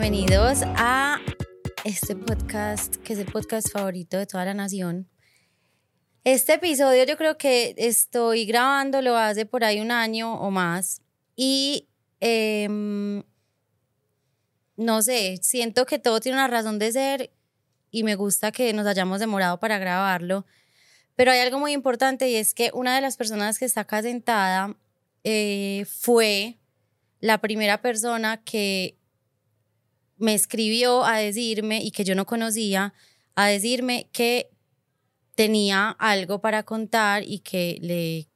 bienvenidos a este podcast que es el podcast favorito de toda la nación. Este episodio yo creo que estoy grabándolo hace por ahí un año o más y em, no sé, siento que todo tiene una razón de ser y me gusta que nos hayamos demorado para grabarlo. Pero hay algo muy importante y es que una de las personas que está acá sentada eh, fue la primera persona que me escribió a decirme y que yo no conocía, a decirme que tenía algo para contar y que le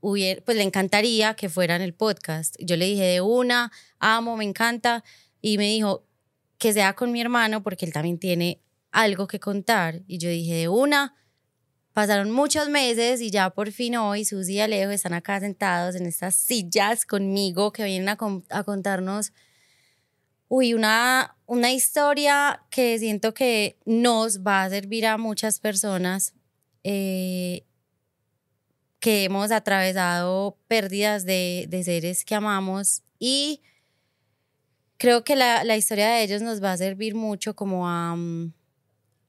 hubiera, pues le encantaría que fuera en el podcast. Yo le dije de una, amo, me encanta, y me dijo que sea con mi hermano porque él también tiene algo que contar. Y yo dije de una, pasaron muchos meses y ya por fin hoy Susi y Alejo están acá sentados en estas sillas conmigo que vienen a, a contarnos uy, una, una historia que siento que nos va a servir a muchas personas eh, que hemos atravesado pérdidas de, de, seres que amamos y creo que la, la, historia de ellos nos va a servir mucho como a, mm,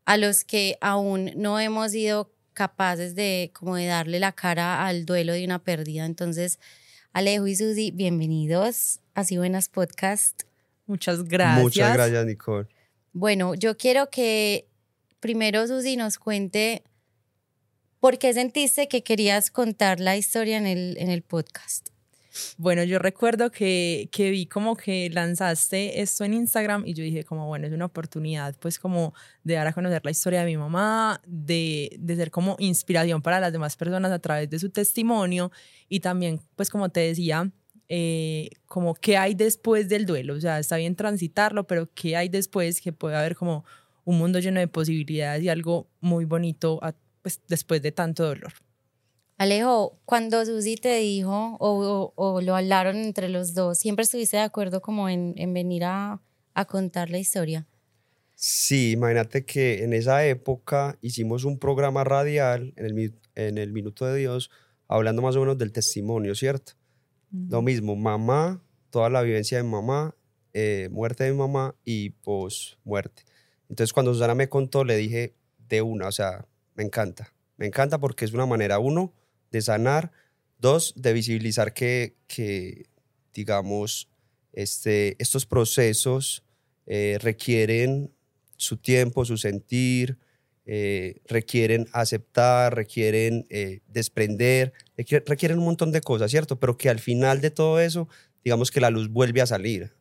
a los que aún no hemos sido capaces de como de darle la cara al duelo de una pérdida. Entonces, Alejo y Susi, bienvenidos a Así Buenas Podcast. Muchas gracias. Muchas gracias, Nicole. Bueno, yo quiero que primero Susi nos cuente por qué sentiste que querías contar la historia en el, en el podcast. Bueno, yo recuerdo que, que vi como que lanzaste esto en Instagram y yo dije como, bueno, es una oportunidad pues como de dar a conocer la historia de mi mamá, de, de ser como inspiración para las demás personas a través de su testimonio y también pues como te decía, eh, como qué hay después del duelo. O sea, está bien transitarlo, pero qué hay después, que puede haber como un mundo lleno de posibilidades y algo muy bonito pues, después de tanto dolor. Alejo, cuando Susi te dijo o, o, lo hablaron entre los dos, ¿siempre estuviste de acuerdo como en, en venir a, a contar la historia? Sí, imagínate que en esa época hicimos un programa radial en el, en el Minuto de Dios hablando más o menos del testimonio, ¿cierto? Lo mismo, mamá, toda la vivencia de mamá, eh, muerte de mamá y pues muerte. Entonces cuando Susana me contó, le dije de una, o sea, me encanta. Me encanta porque es una manera, uno, de sanar, dos, de visibilizar que, que digamos, este, estos procesos eh, requieren su tiempo, su sentir, eh, requieren aceptar, requieren eh, desprender, requieren un montón de cosas, ¿cierto? Pero que al final de todo eso, digamos que la luz vuelve a salir.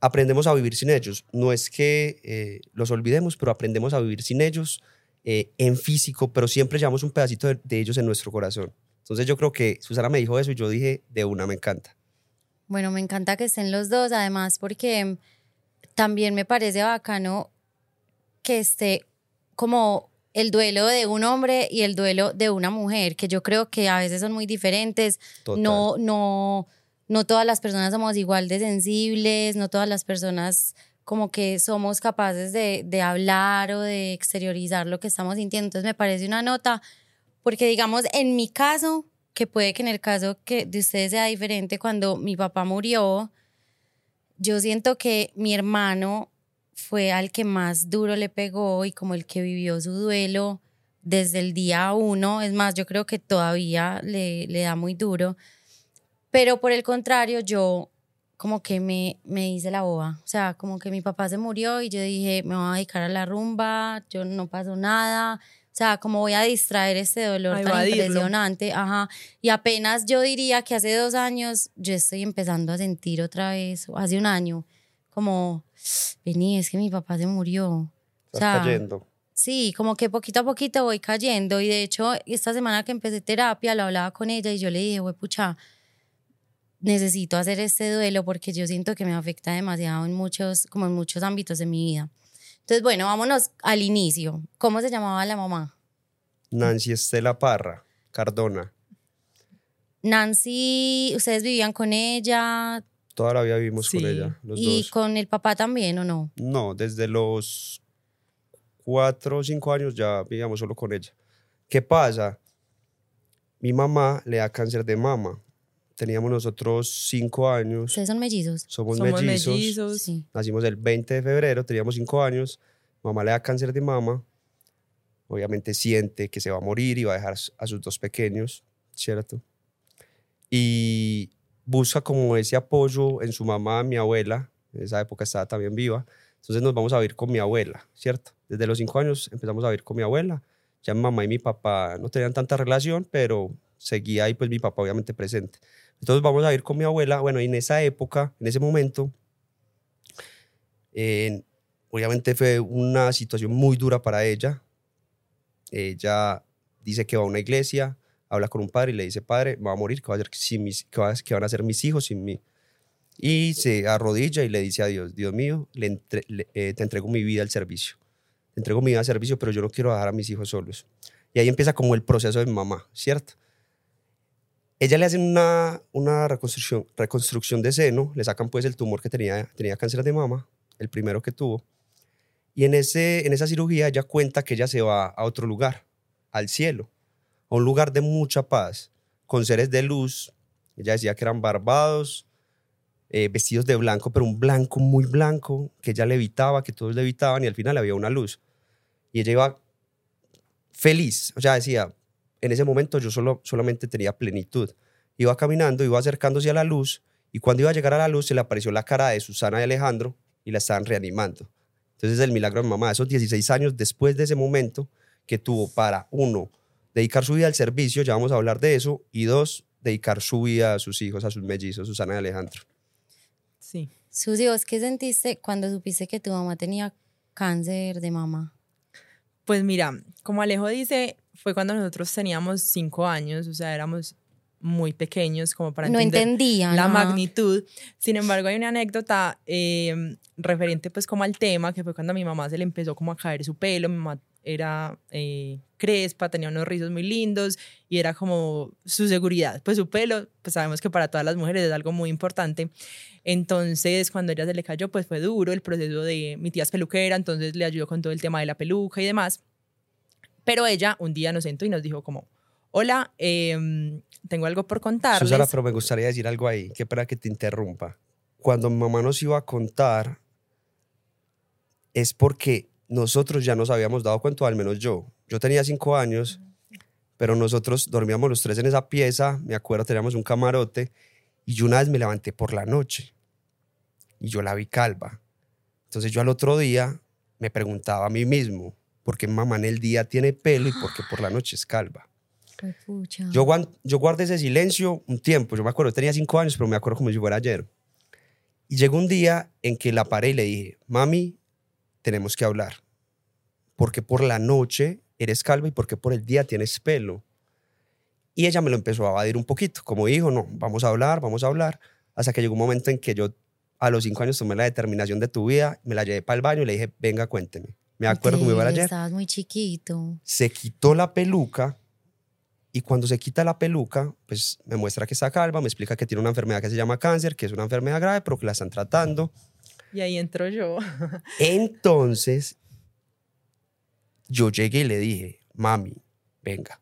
Aprendemos a vivir sin ellos. No es que eh, los olvidemos, pero aprendemos a vivir sin ellos en físico, pero siempre llevamos un pedacito de, de ellos en nuestro corazón. Entonces yo creo que Susana me dijo eso y yo dije, de una, me encanta. Bueno, me encanta que estén los dos, además, porque también me parece bacano que esté como el duelo de un hombre y el duelo de una mujer, que yo creo que a veces son muy diferentes. No, no, no todas las personas somos igual de sensibles, no todas las personas como que somos capaces de, de hablar o de exteriorizar lo que estamos sintiendo. Entonces me parece una nota, porque digamos, en mi caso, que puede que en el caso que de ustedes sea diferente, cuando mi papá murió, yo siento que mi hermano fue al que más duro le pegó y como el que vivió su duelo desde el día uno. Es más, yo creo que todavía le, le da muy duro. Pero por el contrario, yo como que me, me hice la boba. O sea, como que mi papá se murió y yo dije, me voy a dedicar a la rumba, yo no pasó nada. O sea, como voy a distraer este dolor tan impresionante. Ajá. Y apenas yo diría que hace dos años yo estoy empezando a sentir otra vez, hace un año, como vení, es que mi papá se murió. Estás cayendo. Sí, como que poquito a poquito voy cayendo. Y de hecho, esta semana que empecé terapia, lo hablaba con ella y yo le dije, güey, pucha, necesito hacer este duelo porque yo siento que me afecta demasiado en muchos, como en muchos ámbitos de mi vida. Entonces, bueno, vámonos al inicio. ¿Cómo se llamaba la mamá? Nancy Estela Parra, Cardona. Nancy, ¿ustedes vivían con ella? Toda la vida vivimos con ella. Los ¿Y con el papá también o no? No, desde los cuatro o cinco años ya vivíamos solo con ella. ¿Qué pasa? Mi mamá le da cáncer de mama. teníamos nosotros cinco años. ¿Ustedes son mellizos? Somos, Somos mellizos. mellizos. Sí. Nacimos el 20 de febrero, teníamos cinco años. Mamá le da cáncer de mama. Obviamente siente que se va a morir y va a dejar a sus dos pequeños, ¿cierto? Y busca como ese apoyo en su mamá, mi abuela. En esa época estaba también viva. Entonces nos vamos a vivir con mi abuela, ¿cierto? Desde los cinco años empezamos a vivir con mi abuela. Ya mamá y mi papá no tenían tanta relación, pero seguía ahí pues mi papá obviamente presente. Entonces vamos a ir con mi abuela. Bueno, y en esa época, en ese momento, eh, obviamente fue una situación muy dura para ella. Ella dice que va a una iglesia, habla con un padre y le dice, padre, me va a morir, ¿qué, va a hacer sin mis, qué, va- van a hacer mis hijos sin mí? Y se arrodilla y le dice a Dios, Dios mío, le entre- le- eh, te entrego mi vida al servicio. Te entrego mi vida al servicio, pero yo no quiero dejar a mis hijos solos. Y ahí empieza como el proceso de mamá, ¿cierto? Ella le hacen una, una reconstrucción, reconstrucción de seno, le sacan pues el tumor que tenía, tenía cáncer de mama, el primero que tuvo. Y en, ese, en esa cirugía ella cuenta que ella se va a otro lugar, al cielo, a un lugar de mucha paz, con seres de luz. Ella decía que eran barbados, eh, vestidos de blanco, pero un blanco muy blanco, que ella levitaba, que todos levitaban y al final había una luz. Y ella iba feliz, o sea, decía, en ese momento yo solo, solamente tenía plenitud. Iba caminando, iba acercándose a la luz y cuando iba a llegar a la luz se le apareció la cara de Susana y Alejandro y la estaban reanimando. Entonces el milagro de mi mamá, esos 16 años después de ese momento que tuvo para, uno, dedicar su vida al servicio, ya vamos a hablar de eso, y dos, dedicar su vida a sus hijos, a sus mellizos, Susana y Alejandro. Sí. Susi, ¿vos qué sentiste cuando supiste que tu mamá tenía cáncer de mama? Pues mira, como Alejo dice, fue cuando nosotros teníamos cinco años, o sea, éramos muy pequeños como para no entender entendía. la ¿no? magnitud. Sin embargo, hay una anécdota eh, referente pues como al tema, que fue cuando a mi mamá se le empezó como a caer su pelo, mi mamá era eh, crespa, tenía unos rizos muy lindos y era como su seguridad, pues su pelo, pues sabemos que para todas las mujeres es algo muy importante. Entonces, cuando ella se le cayó, pues fue duro el proceso de mi tía es peluquera, entonces le ayudó con todo el tema de la peluca y demás. Pero ella un día nos sentó y nos dijo como, hola, em, tengo algo por contarles. Susana, pero me gustaría decir algo ahí, que para que te interrumpa. Cuando mamá nos iba a contar, es porque nosotros ya nos habíamos dado cuenta, al menos yo. Yo tenía cinco años, pero nosotros dormíamos los tres en esa pieza, me acuerdo, teníamos un camarote, y yo una vez me levanté por la noche y yo la vi calva. Entonces yo al otro día me preguntaba a mí mismo, ¿por qué mamá en el día tiene pelo y por qué por la noche es calva? Yo, yo guardé ese silencio un tiempo. Yo me acuerdo, tenía cinco años, pero me acuerdo como si fuera ayer. Y llegó un día en que la paré y le dije, mami, tenemos que hablar. Porque por la noche eres calva y porque por el día tienes pelo. Y ella me lo empezó a evadir un poquito. Como dijo, no, vamos a hablar, vamos a hablar. Hasta que llegó un momento en que yo a los cinco años tomé la determinación de tu vida, me la llevé para el baño y le dije, venga, cuénteme. Me acuerdo como iba ayer Estabas muy chiquito. se quitó la peluca y cuando se quita la peluca, pues me muestra que está calva, me explica que tiene una enfermedad que se llama cáncer, que es una enfermedad grave, pero que la están tratando. Y ahí entro yo. Entonces, yo llegué y le dije, mami, venga.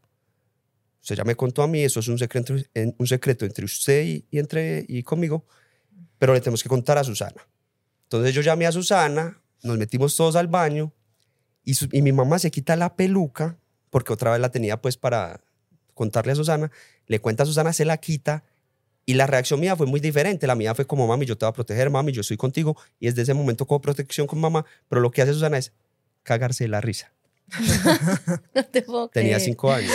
Usted ya me contó a mí, eso es un secreto, un secreto entre usted y, entre, y conmigo, pero le tenemos que contar a Susana. Entonces yo llamé a Susana, nos metimos todos al baño y, y mi mamá se quita la peluca, porque otra vez la tenía pues para contarle a Susana, le cuenta a Susana, se la quita y la reacción mía fue muy diferente. La mía fue como, mami, yo te voy a proteger, mami, yo estoy contigo. Y desde ese momento como protección con mamá, pero lo que hace Susana es cagarse de la risa. No te puedo Tenía creer. cinco años.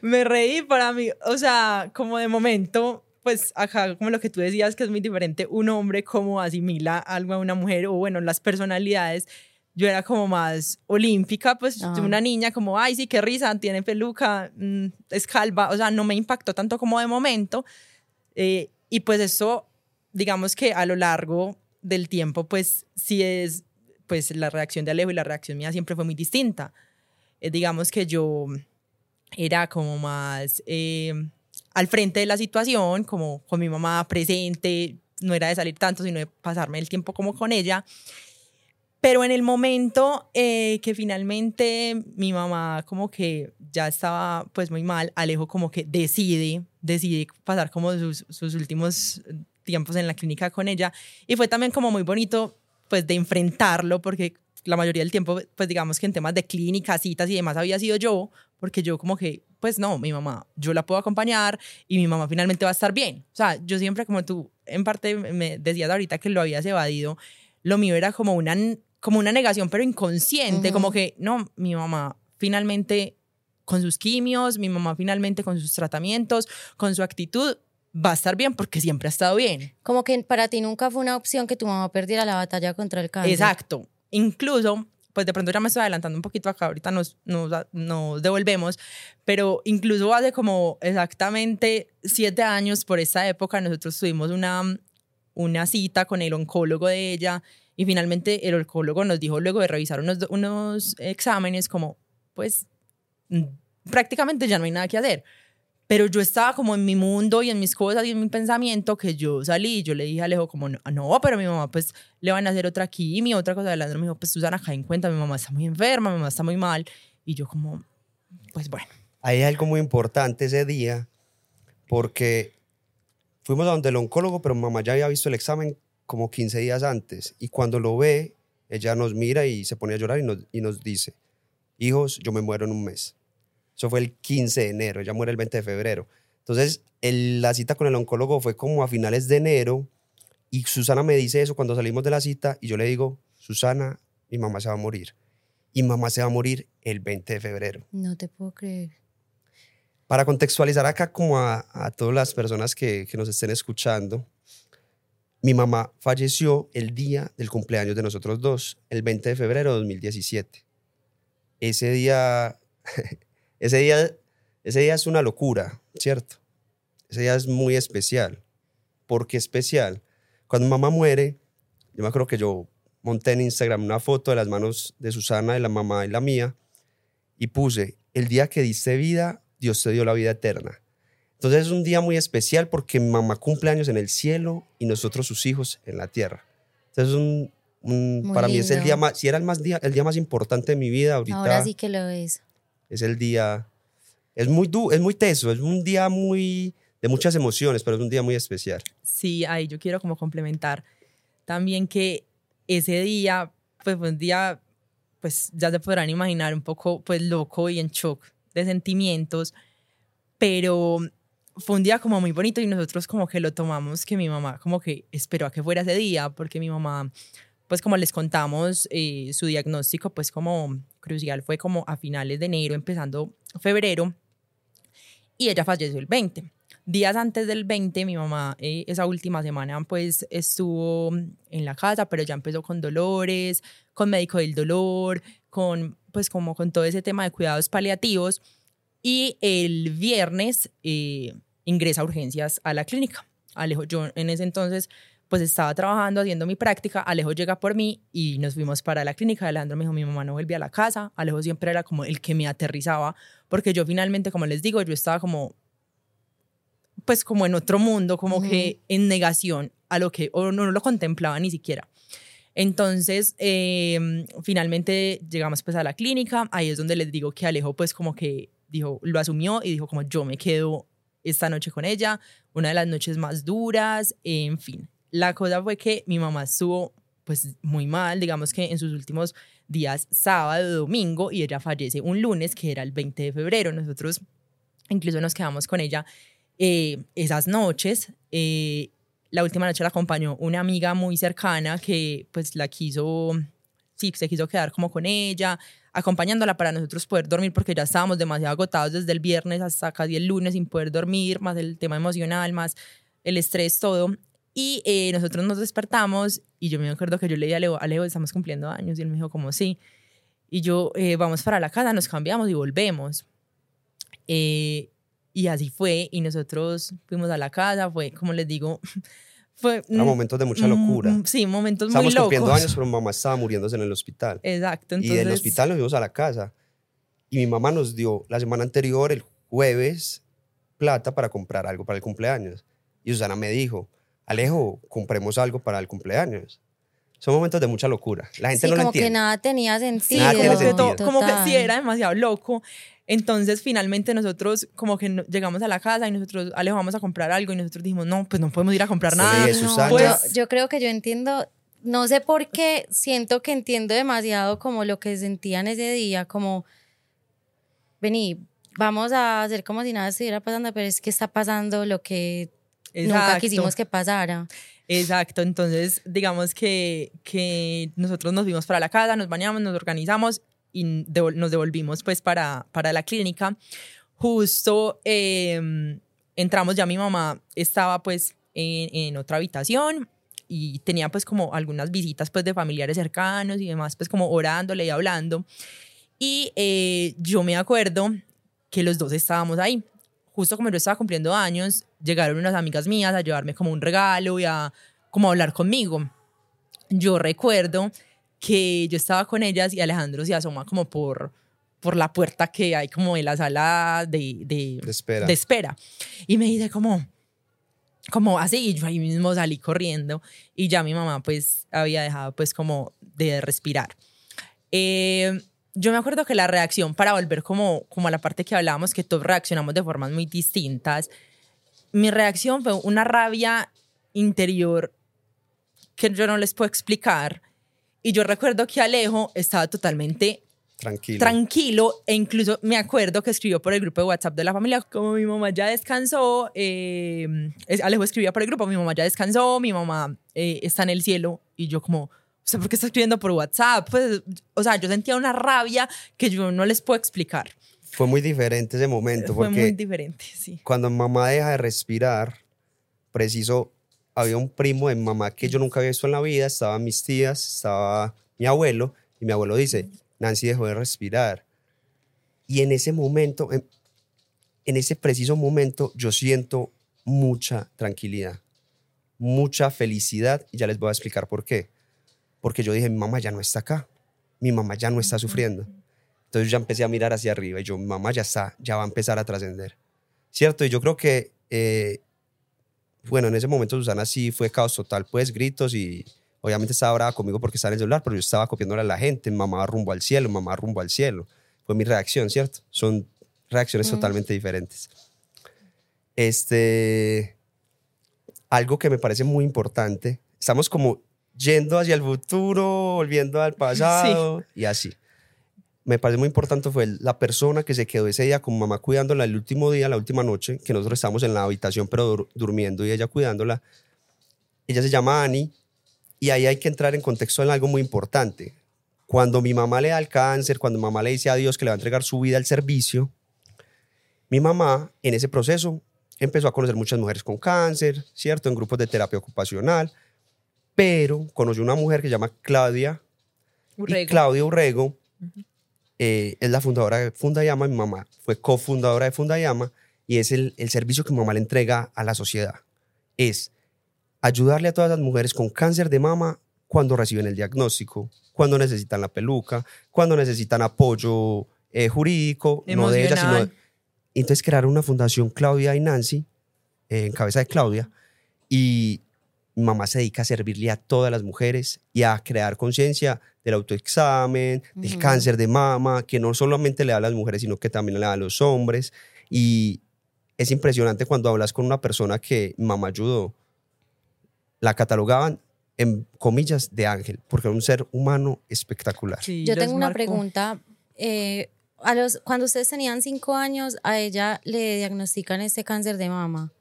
Me reí para mí, o sea, como de momento, pues acá como lo que tú decías que es muy diferente, un hombre como asimila algo a una mujer o bueno, las personalidades. Yo era como más olímpica, pues Ah. una niña como, ay, sí, qué risa, tiene peluca, mm, es calva, o sea, no me impactó tanto como de momento. Eh, y pues eso, digamos que a lo largo del tiempo, pues sí es, pues la reacción de Alejo y la reacción mía siempre fue muy distinta. Eh, digamos que yo era como más eh, al frente de la situación, como con mi mamá presente, no era de salir tanto, sino de pasarme el tiempo como con ella. Pero en el momento eh, que finalmente mi mamá como que ya estaba pues muy mal, Alejo como que decide, decide pasar como sus, sus últimos tiempos en la clínica con ella. Y fue también como muy bonito pues de enfrentarlo porque la mayoría del tiempo pues digamos que en temas de clínica, citas y demás había sido yo, porque yo como que pues no, mi mamá, yo la puedo acompañar y mi mamá finalmente va a estar bien. O sea, yo siempre como tú en parte me decías ahorita que lo habías evadido, lo mío era como una como una negación, pero inconsciente, como que, no, mi mamá finalmente con sus quimios, mi mamá finalmente con sus tratamientos, con su actitud, va a estar bien porque siempre ha estado bien. Como que para ti nunca fue una opción que tu mamá perdiera la batalla contra el cáncer. Exacto. Incluso, pues de pronto ya me estoy adelantando un poquito acá, ahorita nos, nos, nos devolvemos, pero incluso hace como exactamente siete años por esa época nosotros tuvimos una, una cita con el oncólogo de ella y finalmente el oncólogo nos dijo luego de revisar unos, unos exámenes como, pues mm, prácticamente ya no hay nada que hacer. Pero yo estaba como en mi mundo y en mis cosas y en mi pensamiento que yo salí yo le dije a Alejo como, no, no pero mi mamá pues le van a hacer otra quimio, otra cosa. Leandro me dijo, pues Susana, acá en cuenta, mi mamá está muy enferma, mi mamá está muy mal. Y yo como, pues bueno. Hay algo muy importante ese día porque fuimos a donde el oncólogo, pero mamá ya había visto el examen como 15 días antes. Y cuando lo ve, ella nos mira y se pone a llorar y nos, y nos dice, hijos, yo me muero en un mes. Eso fue el 15 de enero, ella muere el 20 de febrero. Entonces, la cita con el oncólogo fue como a finales de enero y Susana me dice eso cuando salimos de la cita y yo le digo, Susana, mi mamá se va a morir. Y mamá se va a morir el 20 de febrero. No te puedo creer. Para contextualizar acá como a, a todas las personas que, que nos estén escuchando, mi mamá falleció el día del cumpleaños de nosotros dos, el 20 de febrero de 2017. Ese día, ese día, ese día es una locura, ¿cierto? Ese día es muy especial. ¿Por qué especial? Cuando mamá muere, yo me acuerdo que yo monté en Instagram una foto de las manos de Susana, de la mamá y la mía, y puse, el día que diste vida, Dios te dio la vida eterna. Entonces es un día muy especial porque mi mamá cumple años en el cielo y nosotros sus hijos en la tierra. Entonces un, un para mí es el día más, si era el, más día, el día más importante de mi vida ahorita. Ahora sí que lo es. Es el día, es muy, du, es muy teso, es un día muy, de muchas emociones, pero es un día muy especial. Sí, ahí yo quiero como complementar también que ese día, pues fue un día, pues ya se podrán imaginar, un poco pues loco y en shock de sentimientos, pero fue un día como muy bonito y nosotros como que lo tomamos, que mi mamá como que esperó a que fuera ese día, porque mi mamá, pues como les contamos, eh, su diagnóstico pues como crucial fue como a finales de enero, empezando febrero, y ella falleció el 20. Días antes del 20, mi mamá eh, esa última semana pues estuvo en la casa, pero ya empezó con dolores, con médico del dolor, con pues como con todo ese tema de cuidados paliativos y el viernes eh, ingresa a urgencias a la clínica. Alejo, yo en ese entonces pues estaba trabajando, haciendo mi práctica, Alejo llega por mí y nos fuimos para la clínica. Alejandro me dijo, mi mamá no volvía a la casa. Alejo siempre era como el que me aterrizaba, porque yo finalmente, como les digo, yo estaba como, pues como en otro mundo, como que en negación a lo que, o no, lo contemplaba ni siquiera. Entonces, em, finalmente llegamos pues a la clínica, ahí es donde les digo que Alejo pues como que dijo, lo asumió y dijo como yo me quedo esta noche con ella, una de las noches más duras, en fin. La cosa fue que mi mamá estuvo pues muy mal, digamos que en sus últimos días, sábado, domingo, y ella fallece un lunes, que era el 20 de febrero. Nosotros incluso nos quedamos con ella eh, esas noches. Eh, la última noche la acompañó una amiga muy cercana que pues la quiso, sí, se quiso quedar como con ella, acompañándola para nosotros poder dormir porque ya estábamos demasiado agotados desde el viernes hasta casi el lunes sin poder dormir, más el tema emocional, más el estrés, todo. Y eh, nosotros nos despertamos y yo me acuerdo que yo le dije a Leo, a Leo, estamos cumpliendo años y él me dijo como sí. Y yo, eh, vamos para la casa, nos cambiamos y volvemos. Eh, y así fue y nosotros fuimos a la casa, fue como les digo, fue... momentos de mucha locura. Sí, momentos muy locos. Estamos cumpliendo años, pero mamá estaba muriéndose en el hospital. Exacto. Entonces... Y del hospital nos fuimos a la casa. Y mi mamá nos dio la semana anterior, el jueves, plata para comprar algo para el cumpleaños. Y Susana me dijo, Alejo, compremos algo para el cumpleaños. Son momentos de mucha locura. La gente Sí, no lo como que entiende. nada tenía sentido. Nada tiene como que, sentido. todo- como que Total. sí era demasiado loco. Entonces, finalmente nosotros como que llegamos a la casa y nosotros, Alejo, vamos a comprar algo y nosotros dijimos, no, pues no podemos ir a comprar nada. No. Pues- yo, yo creo que yo entiendo, no sé por qué, siento que entiendo demasiado como lo que sentían ese día, como, vení, vamos a hacer como si nada estuviera pasando, pero es que está pasando lo que nunca quisimos que pasara. Exacto, entonces digamos que, que nosotros nos fuimos para la casa, nos bañamos, nos organizamos y nos devolvimos pues para, para la clínica. Justo eh, entramos, ya mi mamá estaba pues en, en otra habitación y tenía pues como algunas visitas pues de familiares cercanos y demás pues como orándole y hablando. Y eh, yo me acuerdo que los dos estábamos ahí. Justo como yo estaba cumpliendo años, llegaron unas amigas mías a llevarme como un regalo y a como a hablar conmigo. Yo recuerdo que yo estaba con ellas y Alejandro se asoma como por, por la puerta que hay como en la sala de, de, De espera. de espera. Y me dice como, como así, y yo ahí mismo salí corriendo y ya mi mamá pues había dejado pues como de respirar. Eh, yo me acuerdo que la reacción, para volver como, como a la parte que hablábamos, que todos reaccionamos de formas muy distintas, mi reacción fue una rabia interior que yo no les puedo explicar. Y yo recuerdo que Alejo estaba totalmente Tranquilo. tranquilo e incluso me acuerdo que escribió por el grupo de WhatsApp de la familia, como mi mamá ya descansó, eh, Alejo escribía por el grupo, mi mamá ya descansó, mi mamá eh, está en el cielo y yo como, o sea, ¿por qué está escribiendo por WhatsApp? Pues, o sea, yo sentía una rabia que yo no les puedo explicar. Fue muy diferente ese momento Fue porque muy diferente, sí. cuando mamá deja de respirar, preciso, había un primo de mamá que yo nunca había visto en la vida, estaban mis tías, estaba mi abuelo, y mi abuelo dice, Nancy dejó de respirar. Y en ese momento, en, en ese preciso momento, yo siento mucha tranquilidad, mucha felicidad, y ya les voy a explicar por qué. Porque yo dije, mi mamá ya no está acá, mi mamá ya no está sufriendo. Entonces yo ya empecé a mirar hacia arriba y yo, mi mamá ya está, ya va a empezar a trascender. ¿Cierto? Y yo creo que, eh, bueno, en ese momento Susana sí fue caos total, pues gritos y obviamente estaba brava conmigo porque estaba en el celular, pero yo estaba copiándole a la gente, mamá rumbo al cielo, mamá rumbo al cielo. Fue mi reacción, ¿cierto? Son reacciones totalmente diferentes. Este, algo que me parece muy importante, estamos como yendo hacia el futuro, volviendo al pasado y así me parece muy importante fue la persona que se quedó ese día con mamá cuidándola el último día, la última noche, que nosotros estábamos en la habitación pero dur- durmiendo y ella cuidándola. Ella se llama Annie y ahí hay que entrar en contexto en algo muy importante. Cuando mi mamá le da el cáncer, cuando mamá le dice a Dios que le va a entregar su vida al servicio, mi mamá en ese proceso empezó a conocer muchas mujeres con cáncer, ¿cierto? En grupos de terapia ocupacional, pero conoció una mujer que se llama Claudia y Urrego. Claudia Urrego eh, es la fundadora de Fundayama, mi mamá fue cofundadora de Fundayama y es el, el servicio que mi mamá le entrega a la sociedad. Es ayudarle a todas las mujeres con cáncer de mama cuando reciben el diagnóstico, cuando necesitan la peluca, cuando necesitan apoyo eh, jurídico, no de ellas, sino... Emocional. Entonces crearon una fundación Claudia y Nancy, eh, en cabeza de Claudia, y mi mamá se dedica a servirle a todas las mujeres y a crear conciencia del autoexamen, del Ujú. cáncer de mama, que no solamente le da a las mujeres, sino que también le da a los hombres. Y es impresionante cuando hablas con una persona que mi mamá ayudó. La catalogaban en comillas de ángel, porque era un ser humano espectacular. Sí, Yo tengo una pregunta. eh, a los, cuando ustedes tenían cinco años, a ella le diagnostican este cáncer de mama.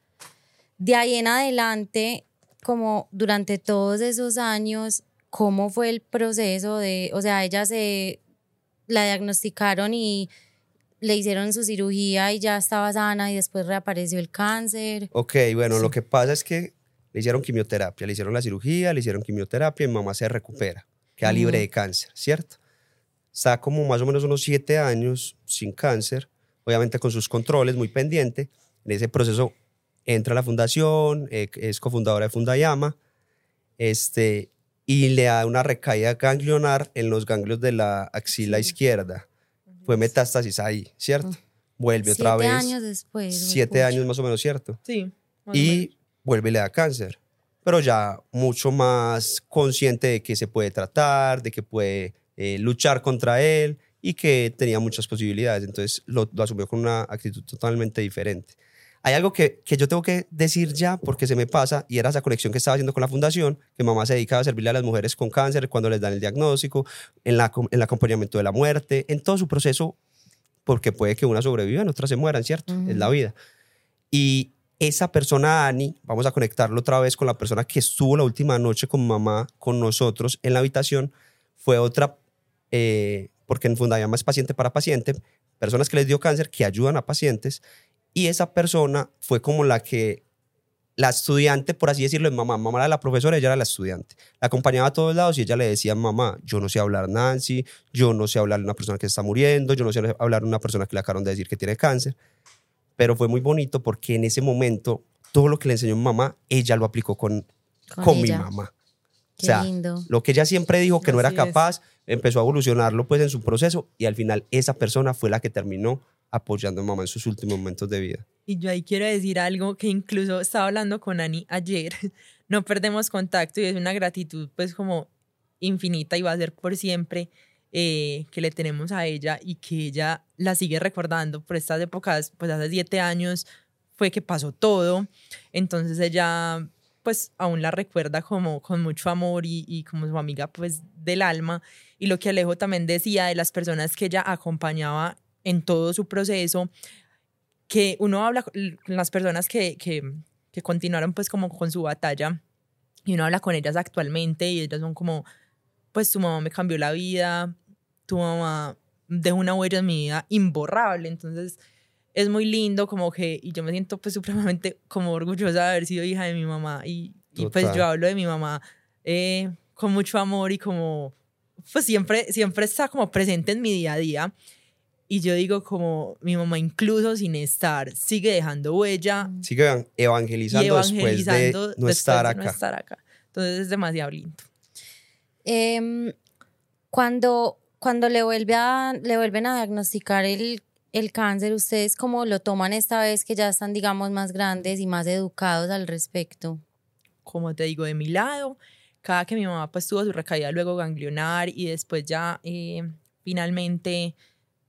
De ahí en adelante, como durante todos esos años, ¿cómo fue el proceso de, o sea, ella se la diagnosticaron y le hicieron su cirugía y ya estaba sana y después reapareció el cáncer? Ok, bueno, lo que pasa es que le hicieron quimioterapia, le hicieron la cirugía, le hicieron quimioterapia y mamá se recupera, queda libre de cáncer, ¿cierto? Está como más o menos unos siete años sin cáncer, obviamente con sus controles, muy pendiente. En ese proceso entra a la fundación, eh, es cofundadora de Fundayama, este, y le da una recaída ganglionar en los ganglios de la axila izquierda. Fue metástasis ahí, ¿cierto? Vuelve otra Siete vez. años después. Siete años más o menos, ¿cierto? Sí. y vuelve y le da cáncer. pero ya mucho más consciente de que se puede tratar, de que puede eh, luchar contra él y que tenía muchas posibilidades. Entonces lo, lo asumió con una actitud totalmente diferente. Hay algo que, que yo tengo que decir ya porque se me pasa y era esa conexión que estaba haciendo con la fundación, que mamá se dedica a servirle a las mujeres con cáncer cuando les dan el diagnóstico, en, la, en el acompañamiento de la muerte, en todo su proceso, porque puede que una sobreviva, otras se mueran, ¿cierto? Es la vida. Y esa persona, Ani, vamos a conectarlo otra vez con la persona que estuvo la última noche con mamá, con nosotros en la habitación, fue otra, eh, porque en Fundayama es paciente para paciente, personas que les dio cáncer que ayudan a pacientes y esa persona fue como la que, la estudiante, por así decirlo, mamá. Mamá era la profesora, ella era la estudiante. La acompañaba a todos lados y ella le decía, mamá, yo no sé hablar Nancy, yo no sé hablar de una persona que está muriendo, yo no sé hablar de una persona que le acabaron de decir que tiene cáncer. Pero fue muy bonito porque en ese momento todo lo que le enseñó mi mamá, ella lo aplicó con, con, mi mamá. Qué o sea, lindo. lo que ella siempre dijo que no era es. capaz, empezó a evolucionarlo pues en su proceso y al final esa persona fue la que terminó apoyando a mamá en sus últimos momentos de vida. Y yo ahí quiero decir algo que incluso estaba hablando con Ani ayer. No perdemos contacto y es una gratitud pues como infinita y va a ser por siempre eh, que le tenemos a ella y que ella la sigue recordando por estas épocas, pues hace siete años fue que pasó todo. Entonces ella pues aún la recuerda como con mucho amor y, y como su amiga pues del alma. Y lo que Alejo también decía de las personas que ella acompañaba en todo su proceso, que uno habla con las personas que, que, que continuaron pues como con su batalla y uno habla con ellas actualmente y ellas son como, pues tu mamá me cambió la vida, tu mamá dejó una huella en mi vida imborrable, entonces es muy lindo como que, y yo me siento pues supremamente como orgullosa de haber sido hija de mi mamá y, y pues yo hablo de mi mamá eh, con mucho amor y como, pues siempre, siempre está como presente en mi día a día. Y yo digo como mi mamá incluso sin estar sigue dejando huella Sigue evan- evangelizando, evangelizando después de no estar de acá. no estar acá. Entonces es demasiado lindo. Em, cuando, cuando le, vuelve a, le vuelven a diagnosticar el, el cáncer, ¿ustedes cómo lo toman esta vez que ya están, digamos, más grandes y más educados al respecto? Como te digo, de mi lado, cada que mi mamá pues tuvo su recaída luego ganglionar y después ya eh, finalmente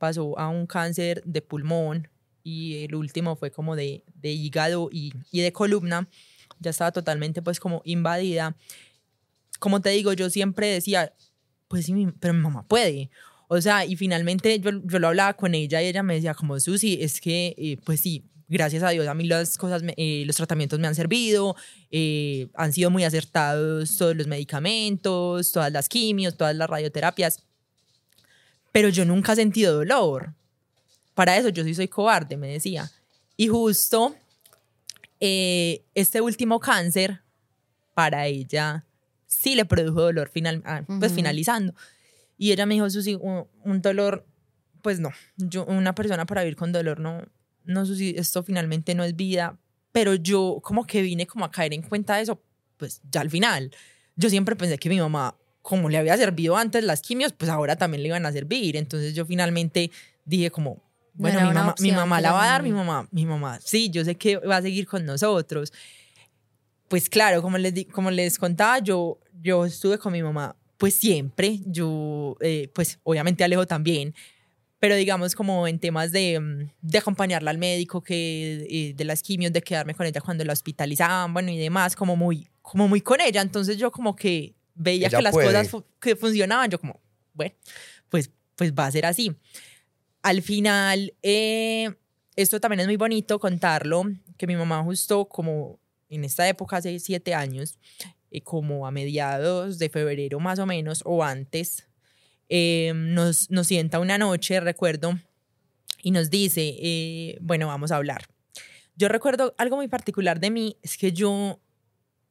pasó a un cáncer de pulmón y el último fue como de, de hígado y, y de columna, ya estaba totalmente pues como invadida. Como te digo, yo siempre decía, pues sí, pero mi mamá puede. O sea, y finalmente yo, yo lo hablaba con ella y ella me decía como, Susi, es que, eh, pues sí, gracias a Dios a mí las cosas, eh, los tratamientos me han servido, eh, han sido muy acertados todos los medicamentos, todas las quimios, todas las radioterapias, pero yo nunca he sentido dolor. Para eso yo sí soy cobarde, me decía. Y justo eh, este último cáncer, para ella sí le produjo dolor final, ah, pues finalizando. Y ella me dijo, Susi, un, un dolor, pues no, yo, una persona para vivir con dolor, no, no, Susi, esto finalmente no es vida. Pero yo como que vine como a caer en cuenta de eso, pues ya al final. Yo siempre pensé que mi mamá, como le había servido antes las quimios, pues ahora también le iban a servir. Entonces yo finalmente dije como, No bueno, mi mamá, mi mamá la va a dar, mi mamá- mamá, mi mamá, sí, yo sé que va a seguir con nosotros. Pues claro, como les, di- como les contaba, yo, yo estuve con mi mamá, pues siempre, yo, eh, pues obviamente Alejo también, pero digamos como en temas de, mm, de acompañarla al médico, que eh, de las quimios, de quedarme con ella cuando la hospitalizaban, bueno, y demás, como muy, como muy con ella. Entonces yo como que veía Ella que las puede. cosas fu- que funcionaban, yo como, bueno, pues, pues va a ser así. Al final, eh, esto también es muy bonito contarlo, que mi mamá justo como en esta época, hace siete años, eh, como a mediados de febrero más o menos, o antes, eh, nos, nos sienta una noche, recuerdo, y nos dice, eh, bueno, vamos a hablar. Yo recuerdo algo muy particular de mí, es que yo,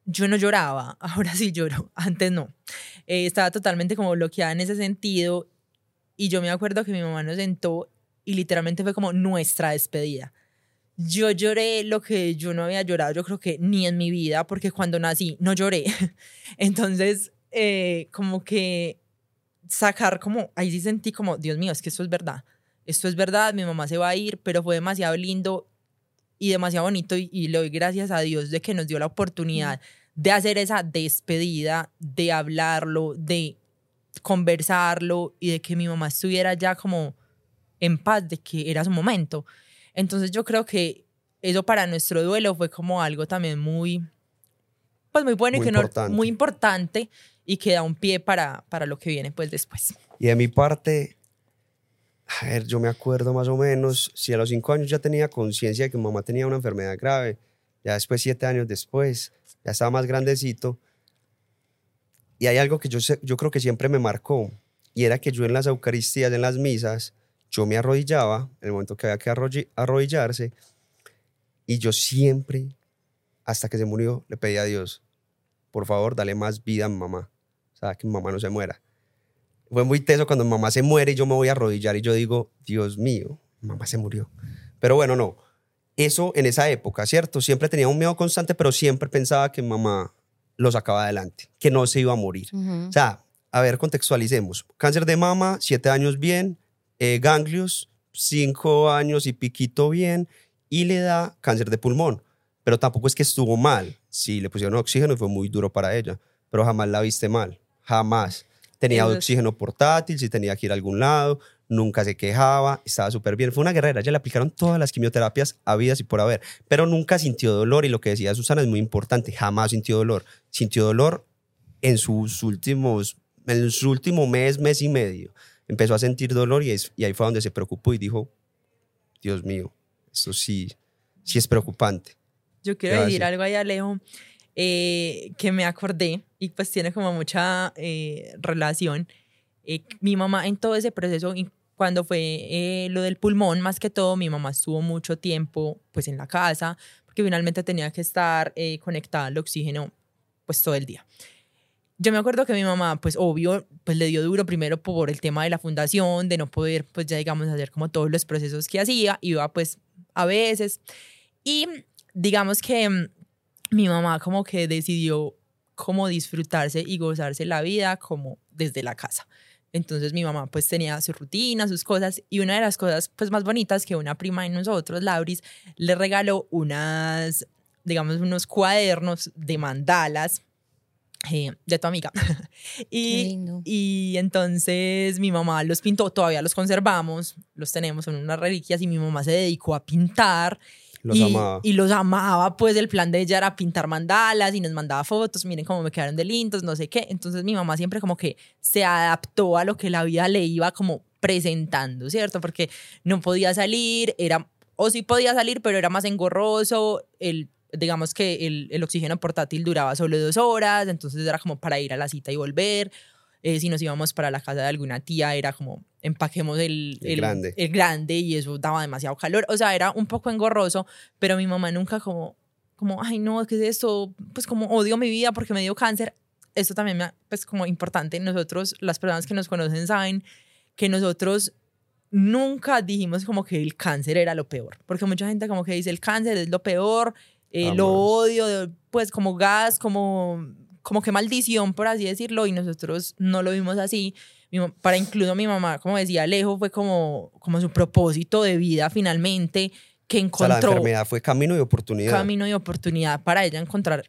yo no lloraba, ahora sí lloro, antes no. Eh, estaba totalmente como bloqueada en ese sentido y yo me acuerdo que mi mamá nos sentó y literalmente fue como nuestra despedida. Yo lloré lo que yo no había llorado, yo creo que ni en mi vida, porque cuando nací no lloré. Entonces, eh, como que sacar como, ahí sí sentí como, Dios mío, es que esto es verdad. Esto es verdad, mi mamá se va a ir, pero fue demasiado lindo y demasiado bonito y, y le doy gracias a Dios de que nos dio la oportunidad de hacer esa despedida, de hablarlo, de conversarlo y de que mi mamá estuviera ya como en paz, de que era su momento. Entonces yo creo que eso para nuestro duelo fue como algo también muy, pues muy bueno Muy y que no- importante. muy importante y que da un pie para, para lo que viene pues después. Y de mi parte, a ver, yo me acuerdo más o menos, si a los cinco años ya tenía conciencia de que mi mamá tenía una enfermedad grave, ya después, siete años después, ya estaba más grandecito. Y hay algo que yo, yo creo que siempre me marcó, y era que yo en las Eucaristías, en las misas, yo me arrodillaba, en el momento que había que arrodillarse, y yo siempre, hasta que se murió, le pedí a Dios, por favor, dale más vida a mi mamá, o que mi mamá no se muera fue muy teso cuando mi mamá se muere y yo me voy a arrodillar y yo digo, Dios mío, mi mamá se murió. Pero bueno, no. Eso en esa época, ¿cierto? Siempre tenía un miedo constante, pero siempre pensaba que mi mamá lo sacaba adelante, que no se iba a morir. Ujú. O sea, a ver, contextualicemos. Cáncer de mama, siete años bien, eh, ganglios, cinco años y piquito bien, y le da cáncer de pulmón. Pero tampoco es que estuvo mal. Sí, le pusieron oxígeno y fue muy duro para ella, pero jamás la viste mal, jamás. Tenía oxígeno portátil, si tenía que ir a algún lado, nunca se quejaba, estaba súper bien. Fue una guerrera, ya le aplicaron todas las quimioterapias habidas y por haber, pero nunca sintió dolor y lo que decía Susana es muy importante, jamás sintió dolor. Sintió dolor en sus últimos, en su último mes, mes y medio. Empezó a sentir dolor y, es- y ahí fue donde se preocupó y dijo, Dios mío, esto sí, sí es preocupante. Yo ¿Qué quiero decir? algo ahí, Alejo, eh, que me acordé y pues tiene como mucha eh, relación. Eh, mi mamá en todo ese proceso, cuando fue eh, lo del pulmón, más que todo, mi mamá estuvo mucho tiempo pues en la casa, porque finalmente tenía que estar conectada al oxígeno pues todo el día. Yo me acuerdo que mi mamá, pues obvio, pues le dio duro primero por el tema de la fundación, de no poder, pues ya digamos, hacer como todos los procesos que hacía, iba pues a veces. Y digamos que mi mamá como que decidió como disfrutarse y gozarse la vida como desde la casa. Entonces mi mamá pues tenía su rutina, sus cosas y una de las cosas pues más bonitas que una prima de nosotros, Lauris, le regaló unas, digamos, unos cuadernos de mandalas eh, de tu amiga. Qué y, lindo. y entonces mi mamá los pintó, todavía los conservamos, los tenemos, son unas reliquias y mi mamá se dedicó a pintar Los y, amaba. y los amaba, pues el plan de ella era pintar mandalas y nos mandaba fotos, miren cómo me quedaron de lindos, no sé qué. Entonces mi mamá siempre como que se adaptó a lo que la vida le iba como presentando, ¿cierto? Porque no podía salir, era, o sí podía salir, pero era más engorroso, el, digamos que el, el oxígeno portátil duraba solo dos horas, entonces era como para ir a la cita y volver. Eh, si nos íbamos para la casa de alguna tía, era como empaquemos el, El grande. el grande y eso daba demasiado calor. O sea, era un poco engorroso, pero mi mamá nunca como, como ay, no, ¿qué es esto? Pues como odio mi vida porque me dio cáncer. Esto también me, pues como importante. Nosotros, las personas que nos conocen saben que nosotros nunca dijimos como que el cáncer era lo peor, porque mucha gente como que dice el cáncer es lo peor, eh, lo odio, pues como gas, como, como que maldición, por así decirlo, y nosotros no lo vimos así. Para incluso mi mamá, como decía Alejo, fue como, como su propósito de vida finalmente, que O sea, la encontró enfermedad fue camino y oportunidad. camino y oportunidad para ella encontrar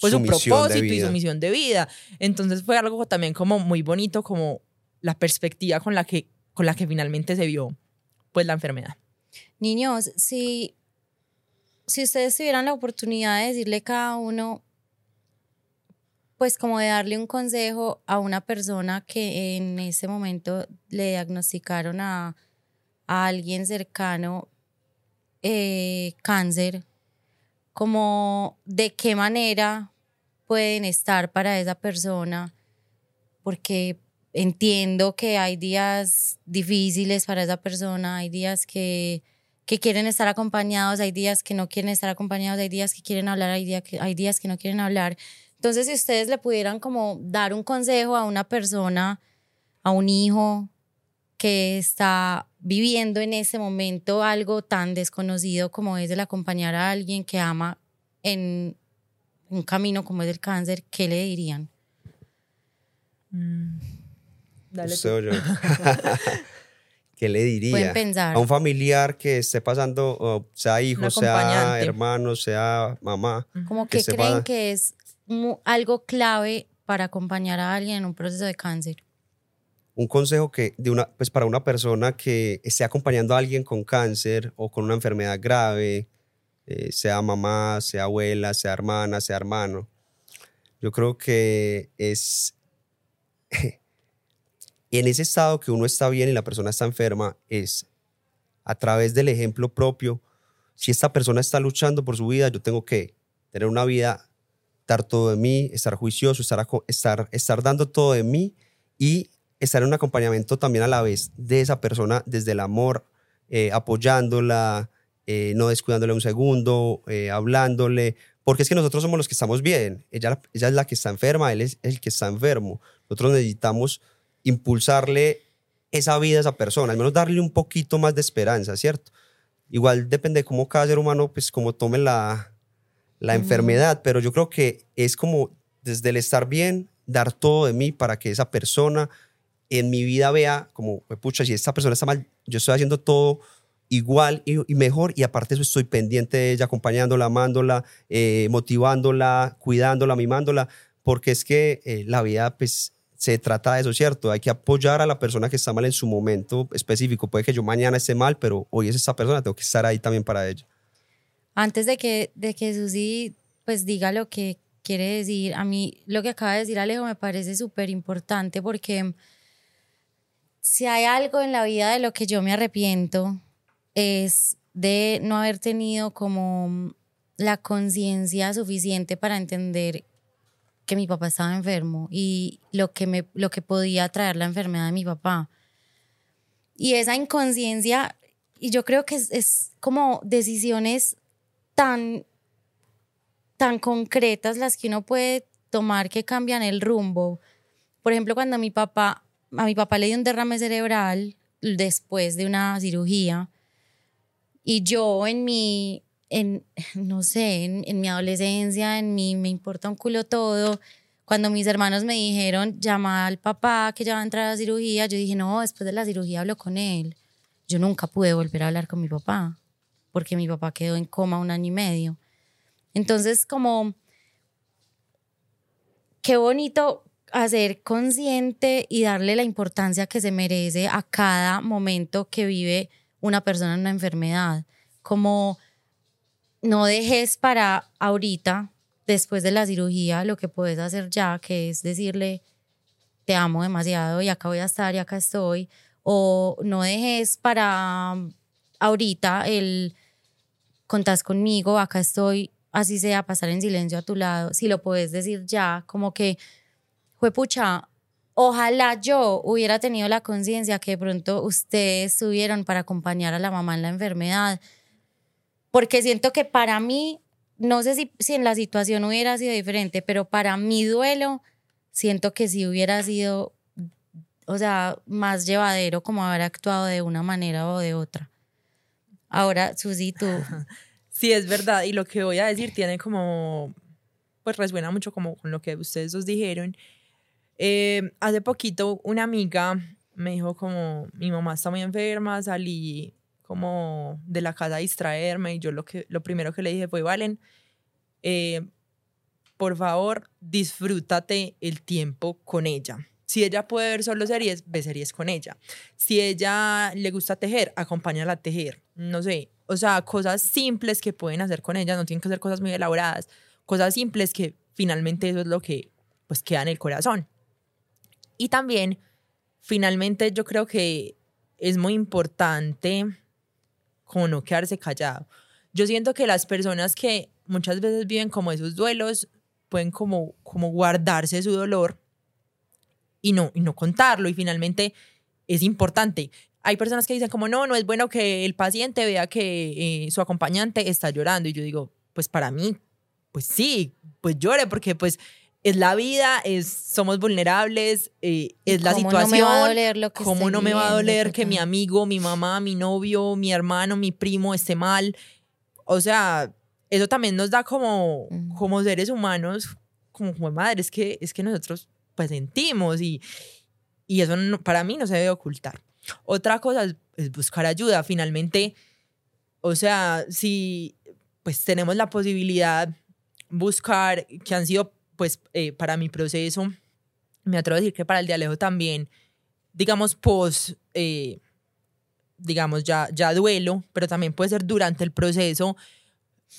pues, Su su, propósito y su misión de vida. Entonces fue algo también como muy bonito, como la perspectiva con la que, con la que finalmente se vio pues la enfermedad. Niños, si, si ustedes tuvieran la oportunidad de decirle cada uno, pues como de darle un consejo a una persona que en ese momento le diagnosticaron a, a alguien cercano eh, cáncer, como de qué manera pueden estar para esa persona, porque entiendo que hay días difíciles para esa persona, hay días que, que quieren estar acompañados, hay días que no quieren estar acompañados, hay días que quieren hablar, hay, que, hay días que no quieren hablar. Entonces, si ustedes le pudieran como dar un consejo a una persona, a un hijo que está viviendo en ese momento algo tan desconocido como es el acompañar a alguien que ama en un camino como es el cáncer, ¿qué le dirían? Dale o yo. ¿Qué le diría? A un familiar que esté pasando, sea hijo, sea hermano, sea mamá. Como que que sepa- creen que es algo clave para acompañar a alguien en un proceso de cáncer? un consejo que de una pues para una persona que esté acompañando a alguien con cáncer o con una enfermedad grave eh, sea mamá sea abuela sea hermana sea hermano yo creo que es en ese estado que uno está bien y la persona está enferma es a través del ejemplo propio si esta persona está luchando por su vida yo tengo que tener una vida dar todo de mí estar juicioso estar estar estar dando todo de mí y estar en un acompañamiento también a la vez de esa persona desde el amor, eh, apoyándola, eh, no descuidándole un segundo, eh, hablándole, porque es que nosotros somos los que estamos bien, ella, ella es la que está enferma, él es el que está enfermo. Nosotros necesitamos impulsarle esa vida a esa persona, al menos darle un poquito más de esperanza, ¿cierto? Igual depende de cómo cada ser humano, pues como tome la, la enfermedad, pero yo creo que es como desde el estar bien, dar todo de mí para que esa persona en mi vida vea como, "Pues, pucha, si esta persona está mal, yo estoy haciendo todo igual y, y mejor y aparte de eso estoy pendiente de ella, acompañándola, amándola, eh, motivándola, cuidándola, mimándola, porque es que eh, la vida pues se trata de eso, ¿cierto? Hay que apoyar a la persona que está mal en su momento específico. Puede que yo mañana esté mal, pero hoy es esta persona, tengo que estar ahí también para ella. Antes de que, de que Susi pues diga lo que quiere decir, a mí lo que acaba de decir Alejo me parece súper importante porque si hay algo en la vida de lo que yo me arrepiento es de no haber tenido como la conciencia suficiente para entender que mi papá estaba enfermo y lo que, me, lo que podía traer la enfermedad de mi papá. Y esa inconsciencia, y yo creo que es, es como decisiones tan, tan concretas las que uno puede tomar que cambian el rumbo. Por ejemplo, cuando mi papá, a mi papá le dio un derrame cerebral después de una cirugía y yo en mi, en, no sé, en, mi adolescencia, en mi, me importa un culo todo, cuando mis hermanos me dijeron, llama al papá que ya va a entrar a la cirugía, yo dije, no, después de la cirugía hablo con él. Yo nunca pude volver a hablar con mi papá, porque mi papá quedó en coma un año y medio. Entonces, como, qué bonito hacer consciente y darle la importancia que se merece a cada momento que vive una persona en una enfermedad. Como no dejes para ahorita, después de la cirugía, lo que puedes hacer ya, que es decirle, te amo demasiado y acá voy a estar y acá estoy. O no dejes para ahorita el contás conmigo, acá estoy, así sea, pasar en silencio a tu lado. Si lo puedes decir ya, como que, fue pucha, ojalá yo hubiera tenido la conciencia que de pronto ustedes estuvieron para acompañar a la mamá en la enfermedad, porque siento que para mí, no sé si, si en la situación hubiera sido diferente, pero para mi duelo, siento que sí hubiera sido, o sea, más llevadero como haber actuado de una manera o de otra. Ahora, Susi, tú, Sí, es verdad. Y lo que voy a decir tiene como, pues resuena mucho como con lo que ustedes dos dijeron. Eh, hace poquito una amiga me dijo como, mi mamá está muy enferma, salí como de la casa a distraerme y yo lo, que, lo primero que le dije fue, Valen, eh, por favor, disfrútate el tiempo con ella. Si ella puede ver solo series, ve series con ella. Si ella le gusta tejer, acompáñala a tejer. No sé, o sea, cosas simples que pueden hacer con ella, no tienen que ser cosas muy elaboradas, cosas simples que finalmente eso es lo que pues queda en el corazón. Y también, finalmente yo creo que es muy importante como no quedarse callado. Yo siento que las personas que muchas veces viven como esos duelos pueden como, como guardarse su dolor y no, y no contarlo y finalmente es importante. Hay personas que dicen como no, no es bueno que el paciente vea que eh, su acompañante está llorando y yo digo, pues para mí, pues sí, pues llore porque pues es la vida, es, somos vulnerables, eh, es la ¿Cómo situación. no me va a doler lo que ¿Cómo no me va a doler que mi amigo, mi mamá, mi novio, mi hermano, mi primo esté mal? O sea, eso también nos da como, como seres humanos, como, como madre, es que, es que nosotros pues sentimos y, y eso no- para mí no se debe ocultar. Otra cosa es, es buscar ayuda. Finalmente, o sea, si pues tenemos la posibilidad buscar que han sido pues eh, para mi proceso, me atrevo a decir que para el de Alejo también, digamos, post, eh, digamos, ya, ya duelo, pero también puede ser durante el proceso,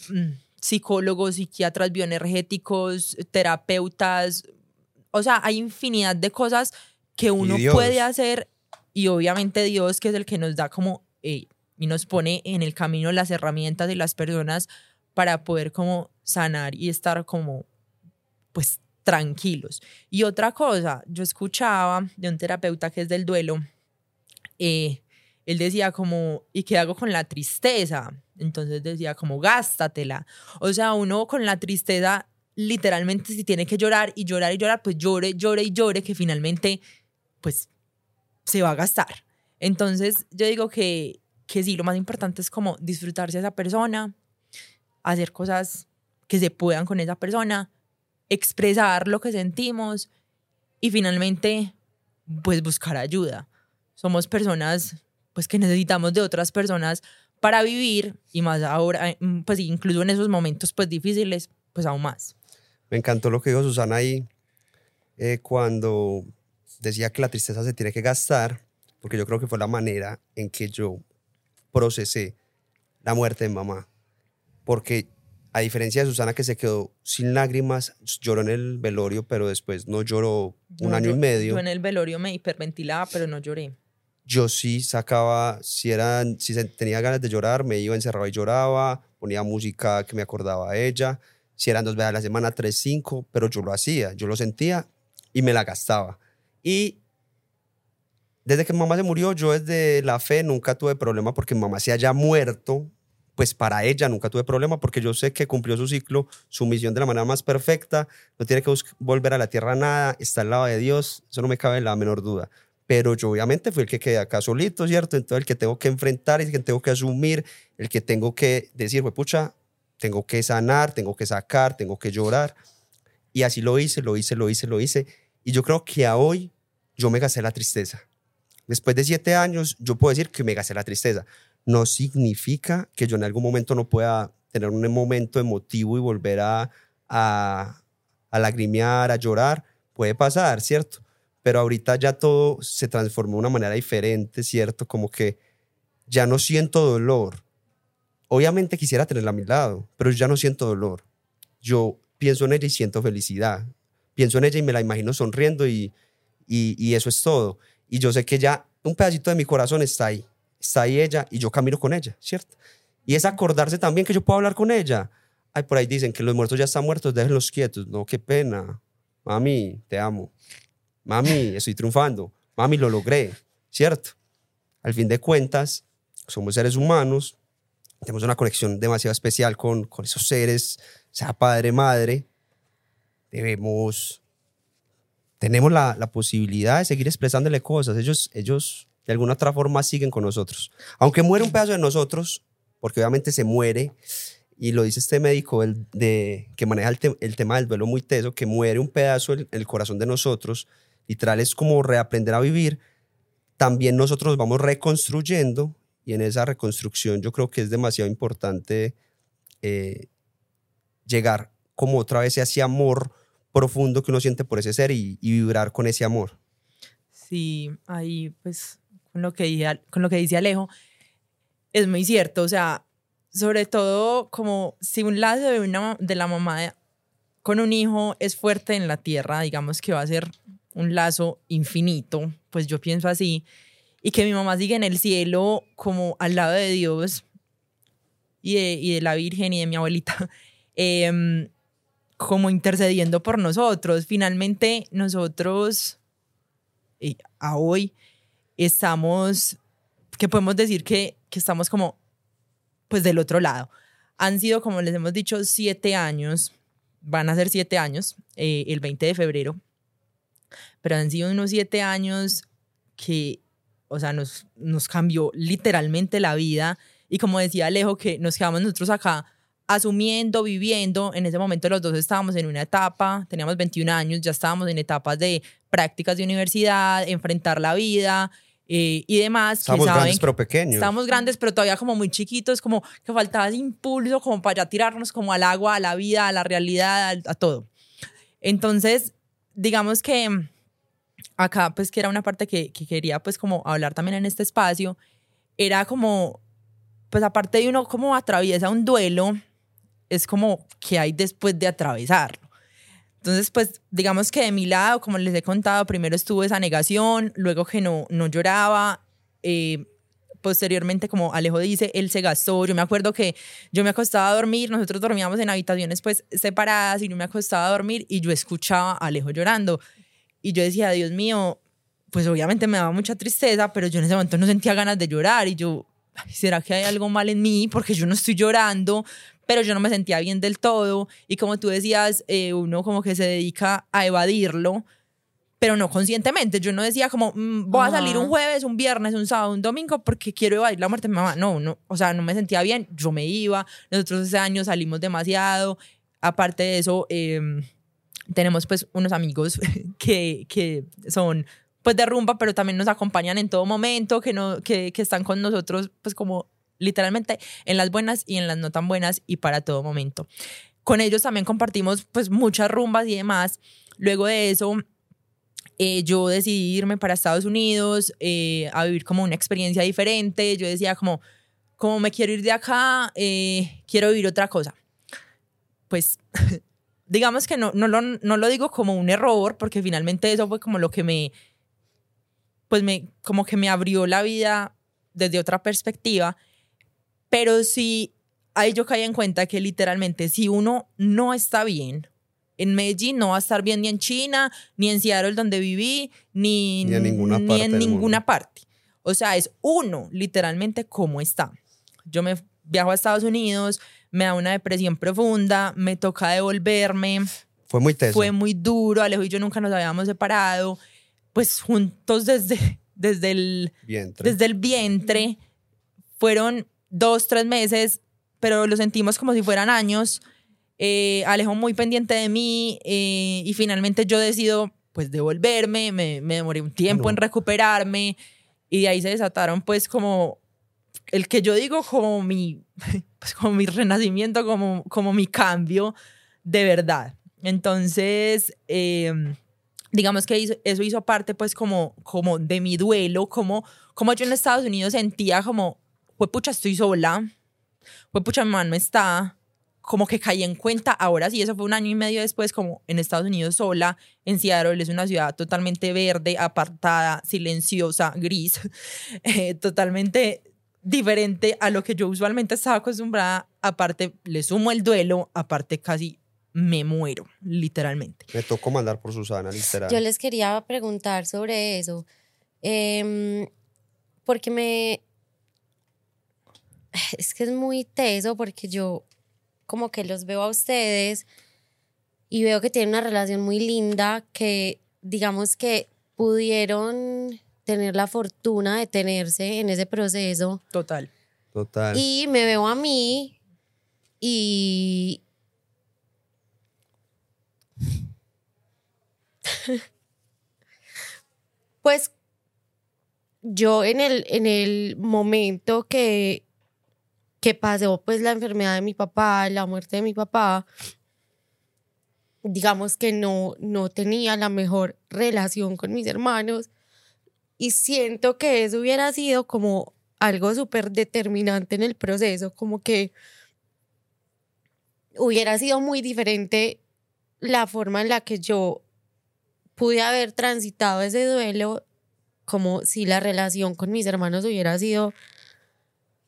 mm, psicólogos, psiquiatras bioenergéticos, terapeutas, o sea, hay infinidad de cosas que uno puede hacer y obviamente Dios, que es el que nos da como eh, y nos pone en el camino las herramientas de las personas para poder como sanar y estar como pues tranquilos. Y otra cosa, yo escuchaba de un terapeuta que es del duelo, eh, él decía como, ¿y qué hago con la tristeza? Entonces decía como, gástatela. O sea, uno con la tristeza, literalmente si tiene que llorar y llorar y llorar, pues llore, llore y llore, que finalmente, pues, se va a gastar. Entonces yo digo que, que sí, lo más importante es como disfrutarse a esa persona, hacer cosas que se puedan con esa persona, expresar lo que sentimos y finalmente, pues buscar ayuda. Somos personas, pues que necesitamos de otras personas para vivir y más ahora, mm, pues incluso en esos momentos pues difíciles, pues aún más. Me encantó lo que dijo Susana ahí eh, cuando decía que la tristeza se tiene que gastar, porque yo creo que fue la manera en que yo procesé la muerte de mamá. Porque a diferencia de Susana que se quedó sin lágrimas, lloró en el velorio, pero después no lloró un año y medio. Yo en el velorio me hiperventilaba, pero no lloré. Yo sí sacaba, si, eran, si tenía ganas de llorar, me iba, encerrado y lloraba, ponía música que me acordaba a ella. Si eran dos veces a la semana, tres, cinco, pero yo lo hacía, yo lo sentía y me la gastaba. Y desde que mamá se murió, yo desde la fe nunca tuve problema porque mamá se haya muerto pues para ella nunca tuve problema porque yo sé que cumplió su ciclo, su misión de la manera más perfecta, no tiene que volver a la tierra nada, está al lado de Dios, eso no me cabe la menor duda. Pero yo obviamente fui el que quedé acá solito, ¿cierto? Entonces el que tengo que enfrentar, el que tengo que asumir, el que tengo que decir, pues pucha, tengo que sanar, tengo que sacar, tengo que llorar. Y así lo hice, lo hice, lo hice, lo hice. Y yo creo que a hoy yo me gasté la tristeza. Después de siete años, yo puedo decir que me gasté la tristeza no significa que yo en algún momento no pueda tener un momento emotivo y volver a, a, a lagrimear, a llorar. Puede pasar, ¿cierto? Pero ahorita ya todo se transformó de una manera diferente, ¿cierto? Como que ya no siento dolor. Obviamente quisiera tenerla a mi lado, pero ya no siento dolor. Yo pienso en ella y siento felicidad. Pienso en ella y me la imagino sonriendo y, y, y eso es todo. Y yo sé que ya un pedacito de mi corazón está ahí está ahí ella y yo camino con ella, ¿cierto? Y es acordarse también que yo puedo hablar con ella. Ay, por ahí dicen que los muertos ya están muertos, déjenlos quietos. No, qué pena. Mami, te amo. Mami, estoy triunfando. Mami, lo logré, ¿cierto? Al fin de cuentas, somos seres humanos, tenemos una conexión demasiado especial con, con esos seres, sea padre, madre. Debemos, tenemos la, la posibilidad de seguir expresándole cosas. Ellos, ellos de alguna otra forma siguen con nosotros. Aunque muere un pedazo de nosotros, porque obviamente se muere, y lo dice este médico el, de, que maneja el, tema del duelo muy teso, que muere un pedazo en el, corazón de nosotros, literal es como reaprender a vivir, también nosotros nos vamos reconstruyendo y en esa reconstrucción yo creo que es demasiado importante eh, llegar como otra vez a ese amor profundo que uno siente por ese ser y, y vibrar con ese amor. Sí, ahí pues con lo que, con lo que dice Alejo, es muy cierto. O sea, sobre todo como si un lazo de, una, de la mamá con un hijo es fuerte en la tierra, digamos que va a ser un lazo infinito, pues yo pienso así, y que mi mamá sigue en el cielo como al lado de Dios y de, y de la Virgen y de mi abuelita, em, como intercediendo por nosotros. Finalmente nosotros, eh, a hoy, estamos, que podemos decir que, que estamos como, pues del otro lado. Han sido, como les hemos dicho, siete años, van a ser siete años, eh, el 20 de febrero, pero han sido unos siete años que, o sea, nos, nos cambió literalmente la vida. Y como decía Alejo, que nos quedamos nosotros acá asumiendo, viviendo. En ese momento los dos estábamos en una etapa, teníamos 21 años, ya estábamos en etapas de prácticas de universidad, enfrentar la vida, eh, y demás. Estamos grandes pero pequeños. Estamos grandes pero todavía como muy chiquitos, como que faltaba ese impulso como para ya tirarnos como al agua, a la vida, a la realidad, a, todo. Entonces, digamos que acá, pues que era una parte que, que quería pues como hablar también en este espacio, era como, pues aparte de uno como atraviesa un duelo, es como que hay después de atravesarlo. Entonces, pues digamos que de mi lado, como les he contado, primero estuvo esa negación, luego que no, no lloraba, eh, posteriormente, como Alejo dice, él se gastó. Yo me acuerdo que yo me acostaba a dormir, nosotros dormíamos en habitaciones pues separadas y yo me acostaba a dormir y yo escuchaba a Alejo llorando. Y yo decía, Dios mío, pues obviamente me daba mucha tristeza, pero yo en ese momento no sentía ganas de llorar y yo, ¿será que hay algo mal en mí? Porque yo no estoy llorando, pero yo no me sentía bien del todo. Y como tú decías, eh, uno como que se dedica a evadirlo, pero no conscientemente. Yo no decía como, mm, voy a salir un jueves, un viernes, un sábado, un domingo porque quiero evadir la muerte de mi mamá. No, no, o sea, no me sentía bien, yo me iba. Nosotros ese año salimos demasiado. Aparte de eso, em, tenemos pues unos amigos que, que son pues de rumba, pero también nos acompañan en todo momento, que, no, que, que están con nosotros pues como literalmente en las buenas y en las no tan buenas y para todo momento. Con ellos también compartimos pues muchas rumbas y demás. Luego de eso, eh, yo decidí irme para Estados Unidos eh, a vivir como una experiencia diferente. Yo decía como, como me quiero ir de acá, eh, quiero vivir otra cosa. Pues digamos que no, no, lo, no lo digo como un error, porque finalmente eso fue como lo que me, pues me, como que me abrió la vida desde otra perspectiva, pero sí, ahí yo caí en cuenta que literalmente si uno no está bien, en Medellín no va a estar bien ni en China, ni en Seattle donde viví, ni, Ni en ninguna ni parte en ninguna parte. O sea, es uno literalmente cómo está. Yo me viajo a Estados Unidos, me da una depresión profunda, me toca devolverme, Fue muy teso. fue muy duro, Alejo y yo nunca nos habíamos separado, pues juntos desde, desde, el, Vientre. desde el vientre, fueron dos, tres meses, pero lo sentimos como si fueran años. Eh, Alejo muy pendiente de mí eh, y finalmente yo decido pues devolverme, me, me demoré un tiempo en recuperarme y de ahí se desataron pues como el que yo digo como mi, pues como mi renacimiento, como, como mi cambio de verdad. Entonces, eh, digamos que eso hizo parte pues como, como de mi duelo, como, como yo en Estados Unidos sentía como, pues pucha, estoy sola, pues pucha, mi mamá no está, como que caí en cuenta, ahora sí, eso fue un año y medio después, como en Estados Unidos sola, en Seattle es una ciudad totalmente verde, apartada, silenciosa, gris, eh, totalmente diferente a lo que yo usualmente estaba acostumbrada, aparte le sumo el duelo, aparte casi me muero, literalmente. Me tocó mandar por Susana, literal. Yo les quería preguntar sobre eso. Em, porque me. Es que es muy teso porque yo como que los veo a ustedes y veo que tienen una relación muy linda que digamos que pudieron tener la fortuna de tenerse en ese proceso Total. Total. y me veo a mí y... pues yo en el, en el momento que, que pasó pues la enfermedad de mi papá, la muerte de mi papá, digamos que no, no tenía la mejor relación con mis hermanos y siento que eso hubiera sido como algo súper determinante en el proceso, como que hubiera sido muy diferente la forma en la que yo pude haber transitado ese duelo, como si la relación con mis hermanos hubiera sido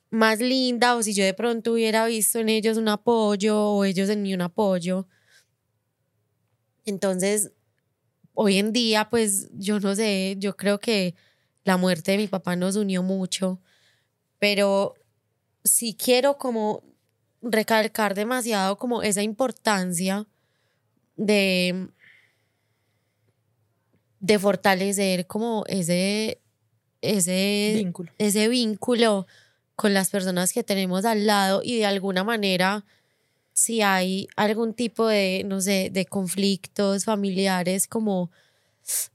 más linda o si yo de pronto hubiera visto en ellos un apoyo o ellos en mí un apoyo. Entonces, hoy en día, pues yo no sé, yo creo que la muerte de mi papá nos unió mucho, pero sí quiero como recalcar demasiado como esa importancia de de fortalecer como ese ese Vínculo. ese vínculo con las personas que tenemos al lado y de alguna manera si hay algún tipo de, no sé, de conflictos familiares, como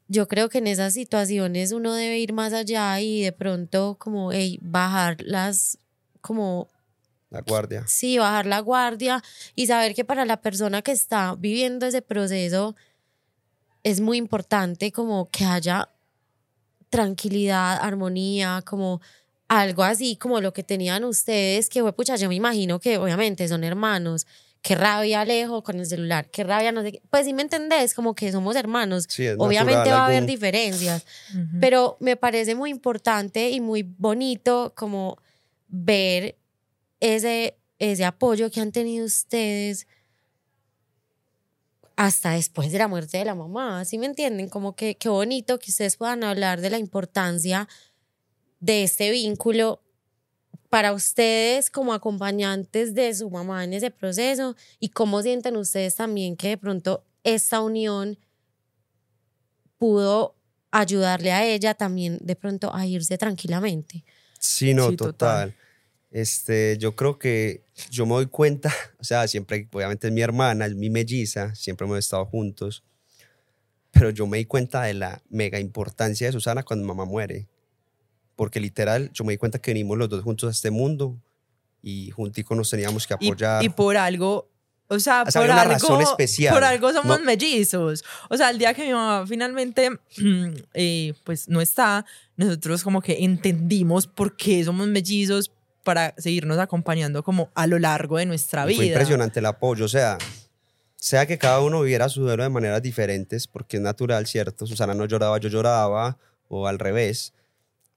yo creo que en esas situaciones uno debe ir más allá y de pronto como hey, bajar las, como La guardia. Sí, bajar la guardia y saber que para la persona que está viviendo ese proceso es muy importante como que haya tranquilidad, armonía, como algo así como lo que tenían ustedes, que fue pucha, yo me imagino que obviamente son hermanos, qué rabia Alejo con el celular, qué rabia no sé qué. Pues sí me entendés, como que somos hermanos. Sí, es Obviamente natural va a haber algún- diferencias, Ujú. pero me parece muy importante y muy bonito como ver ese, ese apoyo que han tenido ustedes hasta después de la muerte de la mamá, ¿sí me entienden? Como que qué bonito que ustedes puedan hablar de la importancia de este vínculo para ustedes como acompañantes de su mamá en ese proceso y cómo sienten ustedes también que de pronto esta unión pudo ayudarle a ella también de pronto a irse tranquilamente. Sí, no, Sí, total. total. Este, yo creo que yo me doy cuenta, o sea, siempre, obviamente es mi hermana, es mi melliza, siempre hemos estado juntos, pero yo me di cuenta de la mega importancia de Susana cuando mamá muere, porque literal, yo me di cuenta que venimos los dos juntos a este mundo y junticos nos teníamos que apoyar. Y, por algo, o sea, O sea, por una algo, razón especial. por algo somos No- mellizos. O sea, el día que mi mamá finalmente, eh, pues no está, nosotros como que entendimos por qué somos mellizos para seguirnos acompañando como a lo largo de nuestra Y vida. Fue impresionante el apoyo, o sea, sea que cada uno viviera su duelo de maneras diferentes, porque es natural, ¿cierto? Susana no lloraba, yo lloraba, o al revés.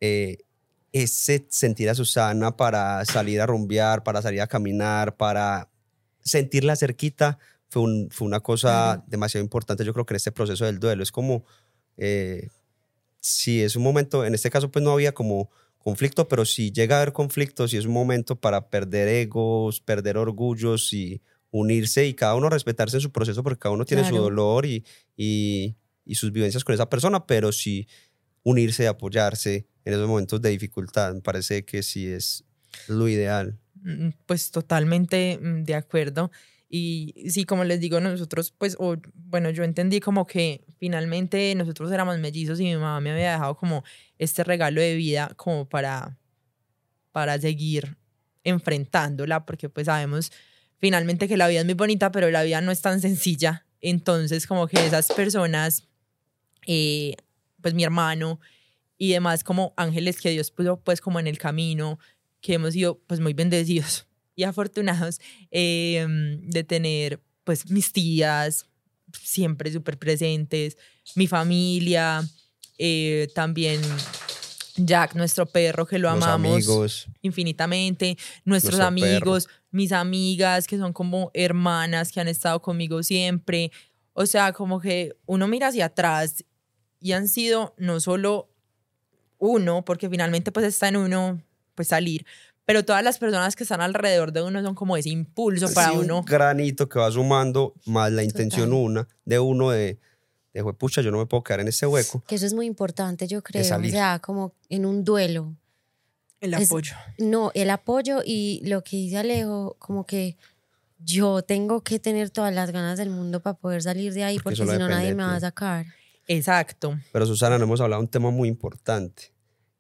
Eh, ese sentir a Susana para salir a rumbear, para salir a caminar, para sentirla cerquita, fue, un- fue una cosa Claro. demasiado importante, yo creo que en este proceso del duelo. Es como, eh, si es un momento, en este caso pues no había como conflicto, pero si llega a haber conflicto, si es un momento para perder egos, perder orgullos y unirse y cada uno respetarse en su proceso porque cada uno tiene su Claro. dolor y, y, y sus vivencias con esa persona, pero sí unirse apoyarse en esos momentos de dificultad. Me parece que sí es lo ideal. Mm, Pues totalmente mm, de acuerdo. Y sí, como les digo, nosotros, pues, o, bueno, yo entendí como que finalmente nosotros éramos mellizos y mi mamá me había dejado como este regalo de vida como para, para seguir enfrentándola, porque pues sabemos finalmente que la vida es muy bonita, pero la vida no es tan sencilla. Entonces, como que esas personas, eh, pues mi hermano y demás como ángeles que Dios puso pues como en el camino, que hemos sido pues muy bendecidos y afortunados eh, de tener pues mis tías siempre súper presentes, mi familia, eh, también Jack, nuestro perro que lo Los amamos amigos. infinitamente, nuestros Nuestro amigos, mis amigas que son como hermanas que han estado conmigo siempre. O sea, como que uno mira hacia atrás y han sido no solo uno, porque finalmente pues está en uno pues salir, pero todas las personas que están alrededor de uno son como ese impulso para Sí, uno. Un granito que va sumando más la intención Total. una de uno de, de pucha, yo no me puedo quedar en este hueco. Que eso es muy importante, yo creo. O sea, como en un duelo. El Es- apoyo. No, el apoyo y lo que dice Alejo, como que yo tengo que tener todas las ganas del mundo para poder salir de ahí, Porque porque, si no nadie me va a sacar. Exacto. Pero Susana, no hemos hablado de un tema muy importante.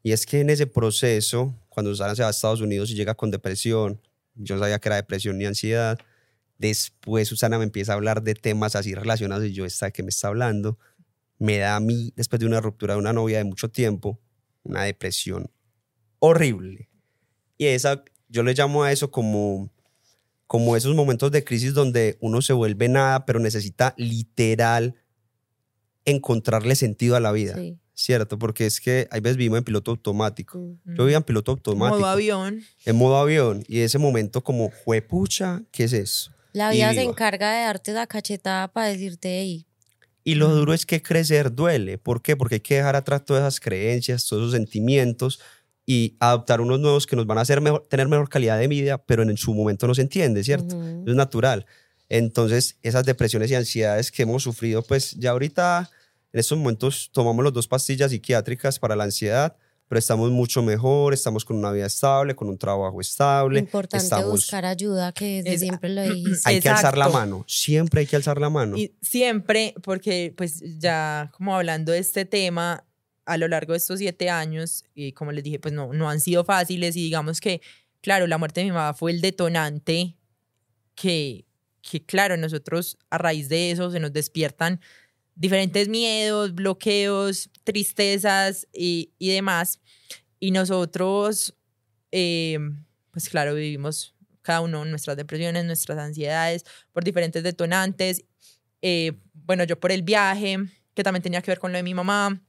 Y es que en ese proceso, cuando Susana se va a Estados Unidos y llega con depresión, yo no sabía que era depresión ni ansiedad. Después Susana me empieza a hablar de temas así relacionados y yo, ¿esta qué me está hablando? Me da a mí, después de una ruptura de una novia de mucho tiempo, una depresión horrible. Y esa, yo le llamo a eso como, como esos momentos de crisis donde uno se vuelve nada, pero necesita literal encontrarle sentido a la vida. Sí. ¿Cierto? Porque es que hay veces vivimos en piloto automático. Mm. Yo vivía en piloto automático. Modo avión. En modo avión. Y ese momento como, juepucha, ¿qué es eso? La vida se encarga de darte la cachetada para decirte ahí. Y lo duro es que crecer duele. ¿Por qué? Porque hay que dejar atrás todas esas creencias, todos esos sentimientos y adoptar unos nuevos que nos van a hacer mejor, tener mejor calidad de vida, pero en su momento no se entiende, ¿cierto? Ujú. Es natural. Entonces, esas depresiones y ansiedades que hemos sufrido, pues ya ahorita, en estos momentos, tomamos las dos pastillas psiquiátricas para la ansiedad, pero estamos mucho mejor, estamos con una vida estable, con un trabajo estable. Importante estamos, buscar ayuda, que desde Es- siempre lo dijiste. Hay que alzar la mano, siempre hay que alzar la mano. Y siempre, porque pues ya como hablando de este tema, a lo largo de estos siete años, y como les dije, pues no, no han sido fáciles y digamos que, claro, la muerte de mi mamá fue el detonante que, que, claro, nosotros a raíz de eso se nos despiertan diferentes miedos, bloqueos, tristezas y, y demás. Y nosotros, eh, pues claro, vivimos cada uno nuestras depresiones, nuestras ansiedades por diferentes detonantes. Eh, bueno, yo por el viaje, que también tenía que ver con lo de mi mamá.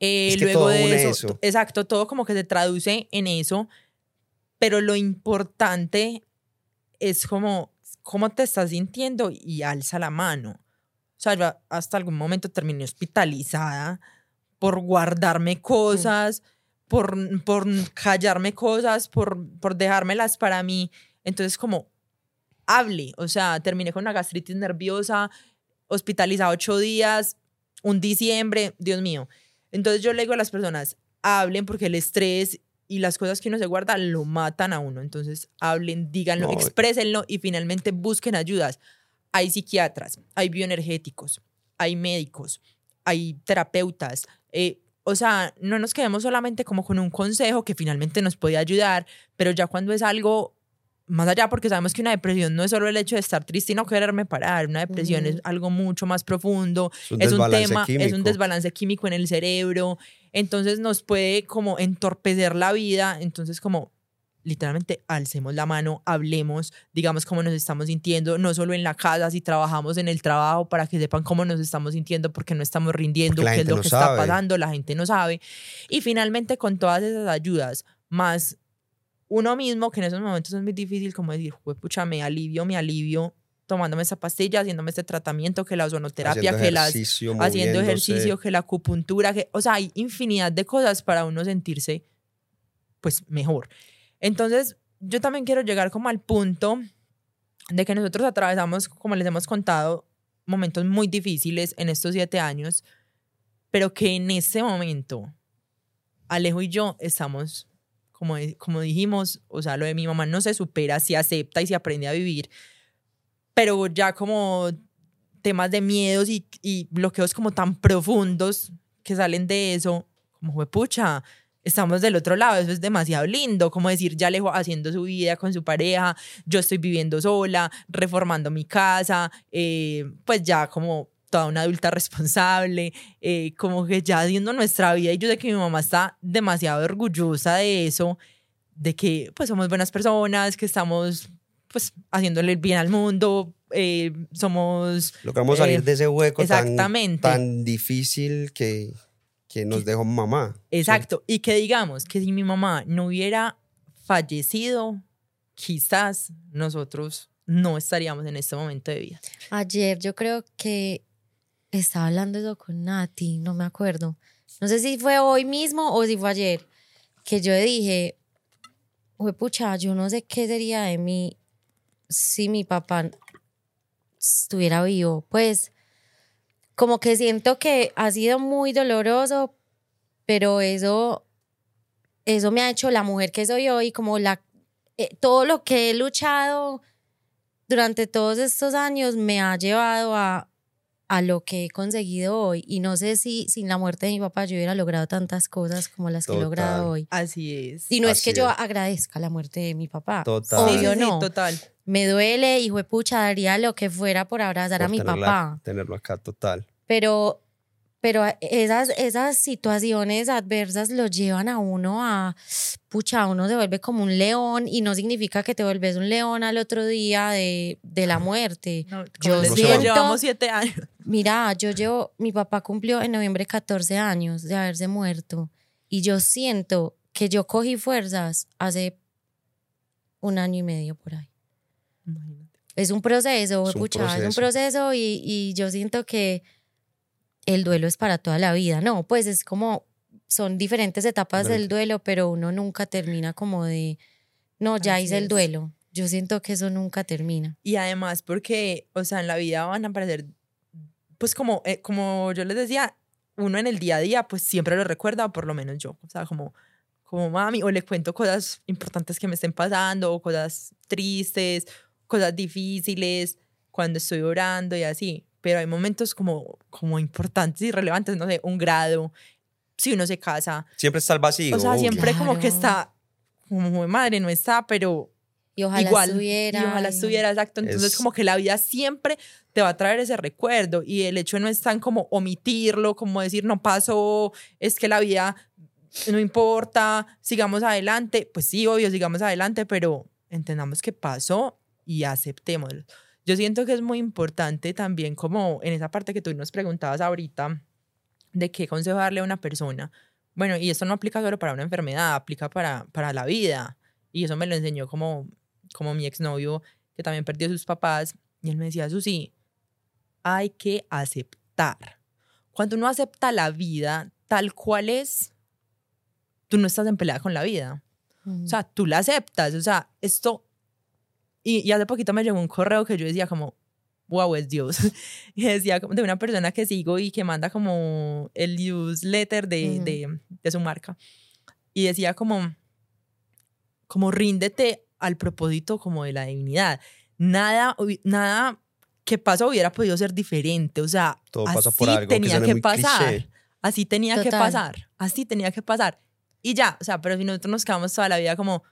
Eh, Es que luego todo de eso, eso. exacto, todo como que se traduce en eso, pero lo importante es como cómo te estás sintiendo y alza la mano. O sea, yo hasta algún momento terminé hospitalizada por guardarme cosas, por, por callarme cosas, por, por dejármelas para mí. Entonces, como, hable. O sea, terminé con una gastritis nerviosa, hospitalizada ocho días, un diciembre, Dios mío. Entonces yo le digo a las personas, hablen porque el estrés y las cosas que uno se guarda lo matan a uno. Entonces hablen, díganlo, No. exprésenlo y finalmente busquen ayudas. Hay psiquiatras, hay bioenergéticos, hay médicos, hay terapeutas. eh, o sea, no nos quedemos solamente como con un consejo que finalmente nos puede ayudar, pero ya cuando es algo más allá, porque sabemos que una depresión no es solo el hecho de estar triste y no quererme parar, una depresión es algo mucho más profundo, Es un es un desbalance tema, es un químico. desbalance químico en el cerebro, entonces nos puede como entorpecer la vida, entonces como literalmente alcemos la mano, hablemos, digamos cómo nos estamos sintiendo, no solo en la casa, si trabajamos en el trabajo para que sepan cómo nos estamos sintiendo porque no estamos rindiendo, qué es lo no que sabe. está pasando, la gente no sabe. Y finalmente con todas esas ayudas, más uno mismo, que en esos momentos es muy difícil como decir, pucha, me alivio, me alivio tomándome esa pastilla, haciéndome este tratamiento, que la ozonoterapia, Haciendo que las haciendo ejercicio, que la acupuntura, que, o sea, hay infinidad de cosas para uno sentirse pues mejor. Entonces, yo también quiero llegar como al punto de que nosotros atravesamos, como les hemos contado, momentos muy difíciles en estos siete años, pero que en este momento Alejo y yo estamos, como, como dijimos, o sea, lo de mi mamá no se supera, se acepta y se aprende a vivir, pero ya como temas de miedos y, y bloqueos como tan profundos que salen de eso, como fue pucha, estamos del otro lado, eso es demasiado lindo, como decir, ya Alejo haciendo su vida con su pareja, yo estoy viviendo sola, reformando mi casa, eh, pues ya como toda una adulta responsable, eh, como que ya haciendo nuestra vida y yo sé que mi mamá está demasiado orgullosa de eso, de que pues somos buenas personas, que estamos pues haciéndole el bien al mundo, eh, somos... Logramos salir eh, de ese hueco tan, exactamente. tan difícil que, que nos dejó mamá. Exacto. Y que digamos que si mi mamá no hubiera fallecido, quizás nosotros no estaríamos en este momento de vida. Ayer yo creo que estaba hablando eso con Nati, no me acuerdo. No sé si fue hoy mismo o si fue ayer, que yo dije, "Jue pucha, yo no sé qué sería de mí si mi papá estuviera vivo. Pues como que siento que ha sido muy doloroso, pero eso, eso me ha hecho la mujer que soy hoy, como la, eh, todo lo que he luchado durante todos estos años me ha llevado a, a lo que he conseguido hoy. Y no sé si sin la muerte de mi papá yo hubiera logrado tantas cosas como las que he Total. logrado hoy. Así es. Y no es que yo es. agradezca la muerte de mi papá. Total. Obvio Sí, sí, sí, no. total. Me duele, hijo de pucha, daría lo que fuera por abrazar a por mi tenerla- papá. Tenerlo acá, total. Pero, pero esas, esas situaciones adversas lo llevan a uno a, pucha, uno se vuelve como un león y no significa que te vuelves un león al otro día de, de la muerte. No, Yo va. llevamos siete años. Mira, yo llevo, mi papá cumplió en noviembre 14 años de haberse muerto y yo siento que yo cogí fuerzas hace un año y medio por ahí. Es un proceso, Es un pucha, es un proceso. proceso y, y yo siento que el duelo es para toda la vida. No, pues es como, son diferentes etapas del duelo, pero uno nunca termina como de, no, ya Así hice el es. duelo. Yo siento que eso nunca termina. Y además porque, o sea, en la vida van a aparecer, pues como, eh, como yo les decía, uno en el día a día, pues siempre lo recuerda, o por lo menos yo, o sea, como, como mami, o le cuento cosas importantes que me estén pasando, o cosas tristes, cosas difíciles, cuando estoy orando y así. Pero hay momentos como, como importantes y relevantes, no sé, un grado, si uno se casa, Siempre está el vacío. o sea, obvio. siempre como que Claro. está, como madre, no está, pero Y ojalá igual. estuviera. Y ojalá estuviera, exacto. Entonces, Es- como que la vida siempre te va a traer ese recuerdo y el hecho no es tan como omitirlo, como decir no pasó, es que la vida no importa, sigamos adelante. Pues sí, obvio, sigamos adelante, pero entendamos que pasó y aceptémoslo. Yo siento que es muy importante también como en esa parte que tú nos preguntabas ahorita de qué consejo darle a una persona. Bueno, y esto no aplica solo para una enfermedad, aplica para, para la vida. Y eso me lo enseñó como, como mi exnovio, que también perdió a sus papás. Y él me decía, Susi, hay que aceptar. Cuando uno acepta la vida tal cual es, tú no estás en pelea con la vida. Mm. O sea, tú la aceptas. O sea, esto... Y, y hace poquito me llegó un correo que yo decía como, wow, es Dios. y decía como de una persona que sigo y que manda como el newsletter de, de, de su marca. Y decía como, como ríndete al propósito como de la divinidad. Nada, nada que pasó hubiera podido ser diferente. O sea, Todo pasa así por algo, tenía que muy pasar. cliché. Así tenía que Total. pasar. Así tenía que pasar. Y ya, o sea, pero si nosotros nos quedamos toda la vida como,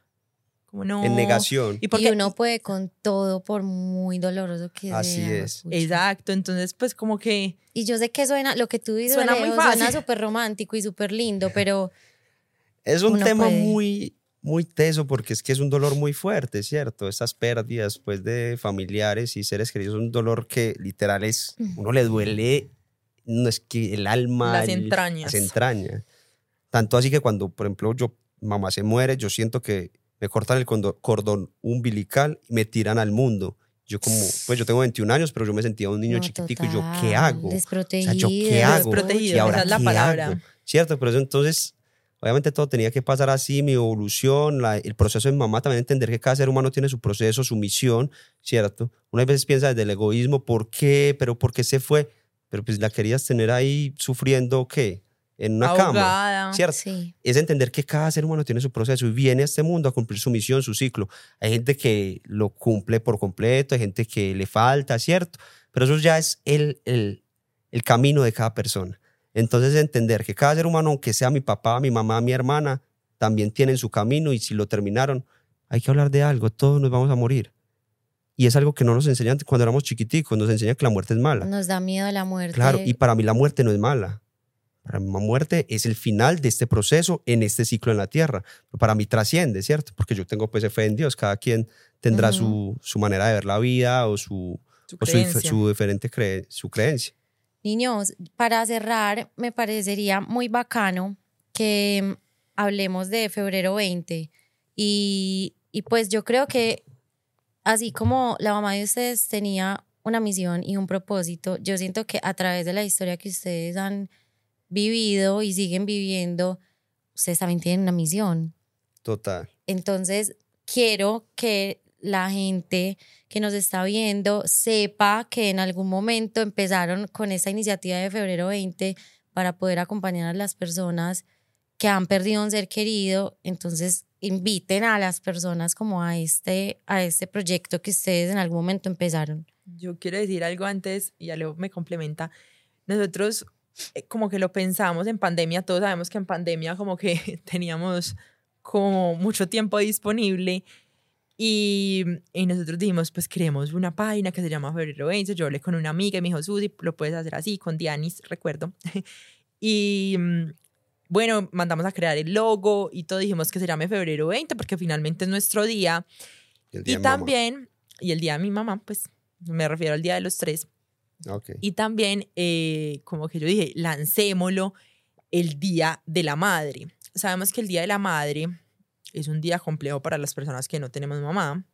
como no. En negación. Y Y porque, uno puede con todo, por muy doloroso que Así sea. es. pucha. Exacto, entonces pues como que Y yo sé que suena, lo que tú dices, Suena muy suena fácil. súper romántico y súper lindo, pero Es un tema puede. muy, muy teso porque es que es un dolor muy fuerte, ¿cierto? Estas pérdidas pues, de familiares y seres queridos es un dolor que literal es, uno le duele, no es que el alma, Las el- entrañas. las entrañas. Tanto así que cuando, por ejemplo, yo, mamá se muere, yo siento que me cortan el cordón umbilical y me tiran al mundo. Yo como, pues yo tengo 21 años, pero yo me sentía un niño no, chiquitico y yo, total, ¿qué hago? Desprotegido. ¿yo qué hago? Desprotegido, ¿Y ahora esa es la palabra. hago? ¿Cierto? Pero eso entonces, obviamente todo tenía que pasar así, mi evolución, la- el proceso de mi mamá, también entender que cada ser humano tiene su proceso, su misión, ¿cierto? Unas veces piensa desde el egoísmo, ¿por qué? ¿Pero por qué se fue? Pero pues la querías tener ahí sufriendo, ¿qué? En una cama, ahogada. ¿cierto? Sí. es entender que cada ser humano tiene su proceso y viene a este mundo a cumplir su misión, su ciclo. Hay gente que lo cumple por completo, hay gente que le falta, ¿cierto? Pero eso ya es el, el, el camino de cada persona. Entonces entender que cada ser humano, aunque sea mi papá, mi mamá, mi hermana, también tienen su camino y si lo terminaron, hay que hablar de algo, todos nos vamos a morir. Y es algo que no nos enseñan cuando éramos chiquiticos, nos enseñan que la muerte es mala. Nos da miedo la muerte. Claro, y para mí la muerte no es mala. Para la muerte es el final de este proceso en este ciclo en la tierra. Para mí trasciende, ¿cierto? Porque yo tengo pues fe en Dios. Cada quien tendrá Ujú. su, su manera de ver la vida o su, Su o su, su diferente cre- su creencia. Niños, para cerrar, me parecería muy bacano que mm, hablemos de febrero 20. Y, y pues yo creo que así como la mamá de ustedes tenía una misión y un propósito, yo siento que a través de la historia que ustedes han vivido y siguen viviendo, ustedes también tienen una misión. Total. Entonces, quiero que la gente que nos está viendo sepa que en algún momento empezaron con esa iniciativa de febrero 20 para poder acompañar a las personas que han perdido un ser querido. Entonces, inviten a las personas como a este, a este proyecto que ustedes en algún momento empezaron. Yo quiero decir algo antes y ya luego me complementa. Nosotros como que lo pensamos en pandemia, todos sabemos que en pandemia como que teníamos como mucho tiempo disponible y, y nosotros dijimos, pues creemos una página que se llama Febrero 20. Yo hablé con una amiga y me dijo, Susi, lo puedes hacer así, con Dianis, recuerdo. y mm, bueno, mandamos a crear el logo y todo, dijimos que se llame Febrero 20 porque finalmente es nuestro día. Día Y de mamá. también, y el día de mi mamá, pues me refiero al día de los tres. Ok. Y también, eh, como que yo dije, lancémoslo el día de la madre. Sabemos que el día de la madre es un día complejo para las personas que no tenemos mamá,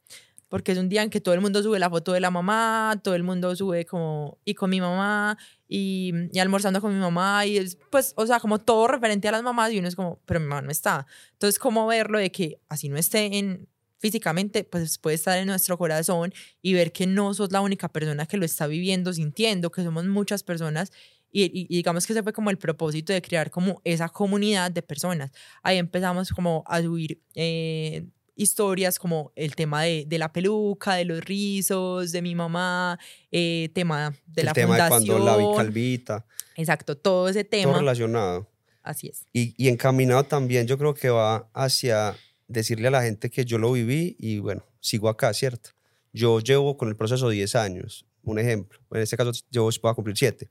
porque es un día en que todo el mundo sube la foto de la mamá, todo el mundo sube como, y con mi mamá, y, y almorzando con mi mamá, y es, pues, o sea, como todo referente a las mamás, y uno es como, pero mi mamá no está. Entonces, ¿cómo verlo de que así no esté en físicamente, pues puede estar en nuestro corazón y ver que no sos la única persona que lo está viviendo, sintiendo, que somos muchas personas y, y- y digamos que ese fue como el propósito de crear como esa comunidad de personas. Ahí empezamos como a subir eh, historias como el tema de, de la peluca, de los rizos, de mi mamá, eh, tema de el la tema de fundación. cuando la vi calvita, Exacto, todo ese todo tema. relacionado. Así es. Y, y encaminado también, yo creo que va hacia decirle a la gente que yo lo viví y bueno, sigo acá, ¿cierto? Yo llevo con el proceso 10 años, un ejemplo. En este caso yo voy a cumplir 7.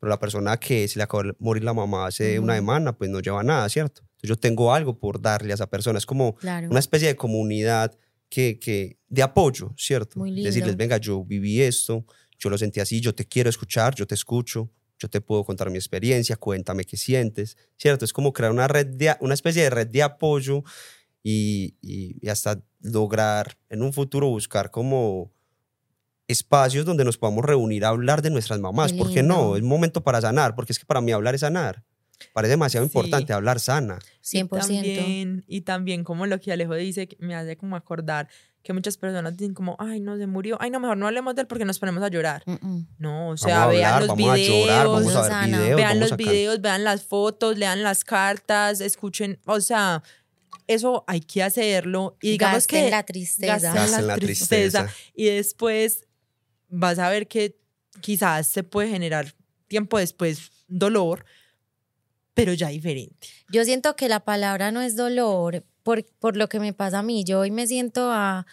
Pero la persona que se le acabó de morir la mamá hace una semana, pues no lleva nada, ¿cierto? Entonces yo tengo algo por darle a esa persona. Es como Claro. una especie de comunidad que, que de apoyo, ¿cierto? Muy lindo. Decirles, venga, yo viví esto, yo lo sentí así, yo te quiero escuchar, yo te escucho, yo te puedo contar mi experiencia, cuéntame qué sientes, ¿cierto? Es como crear una red, de, una especie de red de apoyo y, y, y hasta lograr en un futuro buscar como espacios donde nos podamos reunir a hablar de nuestras mamás. Qué ¿Por qué no? Es momento para sanar, porque es que para mí hablar es sanar. Parece demasiado Sí. importante hablar sana. 100%. Y también, y también como lo que Alejo dice, que me hace como acordar que muchas personas dicen como, ay, no, se murió, ay, no, mejor no hablemos de él porque nos ponemos a llorar. Mm, mm. No, o Vamos sea, a vean hablar, los vamos a videos, llorar, vamos a ver videos, vean vamos los videos, vean las fotos, lean las cartas, escuchen, o sea, eso hay que hacerlo y digamos Gasten que la tristeza. gasten Gasten la tristeza. y después vas a ver que quizás se puede generar tiempo después dolor, pero ya diferente. Yo siento que la palabra no es dolor por, por lo que me pasa a mí. Yo hoy me siento a,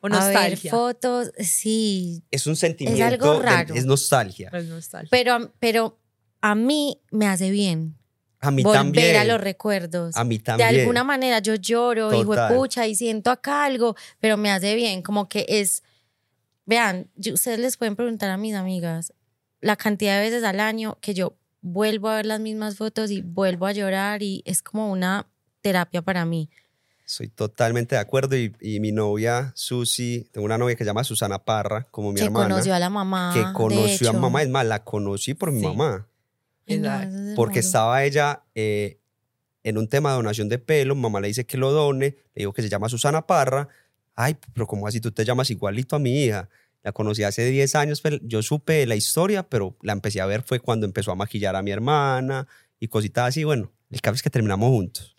O a ver nostalgia. fotos, sí, Es un sentimiento, algo de- raro. es nostalgia. Es nostalgia. pero, pero a mí me hace bien A mí volver también. a los recuerdos. A mí De también. alguna manera yo lloro, hijo de Total. pucha, y siento acá algo, pero me hace bien, como que es, vean, yo- ustedes les pueden preguntar a mis amigas la cantidad de veces al año que yo vuelvo a ver las mismas fotos y vuelvo a llorar y es como una terapia para mí. Soy totalmente de acuerdo. Y, y mi novia, Susi, tengo una novia que se llama Susana Parra, como mi que hermana. conoció a la mamá. que de conoció a mamá. Es más, la conocí por mi Sí. mamá. Exacto. Porque estaba ella eh, en un tema de donación de pelo. Mamá le dice que lo done. Le digo que se llama Susana Parra. Ay, pero ¿cómo así tú te llamas igualito a mi hija? La conocí hace 10 años. Yo supe la historia, pero la empecé a ver fue cuando empezó a maquillar a mi hermana y cositas así. Bueno, el caso es que terminamos juntos.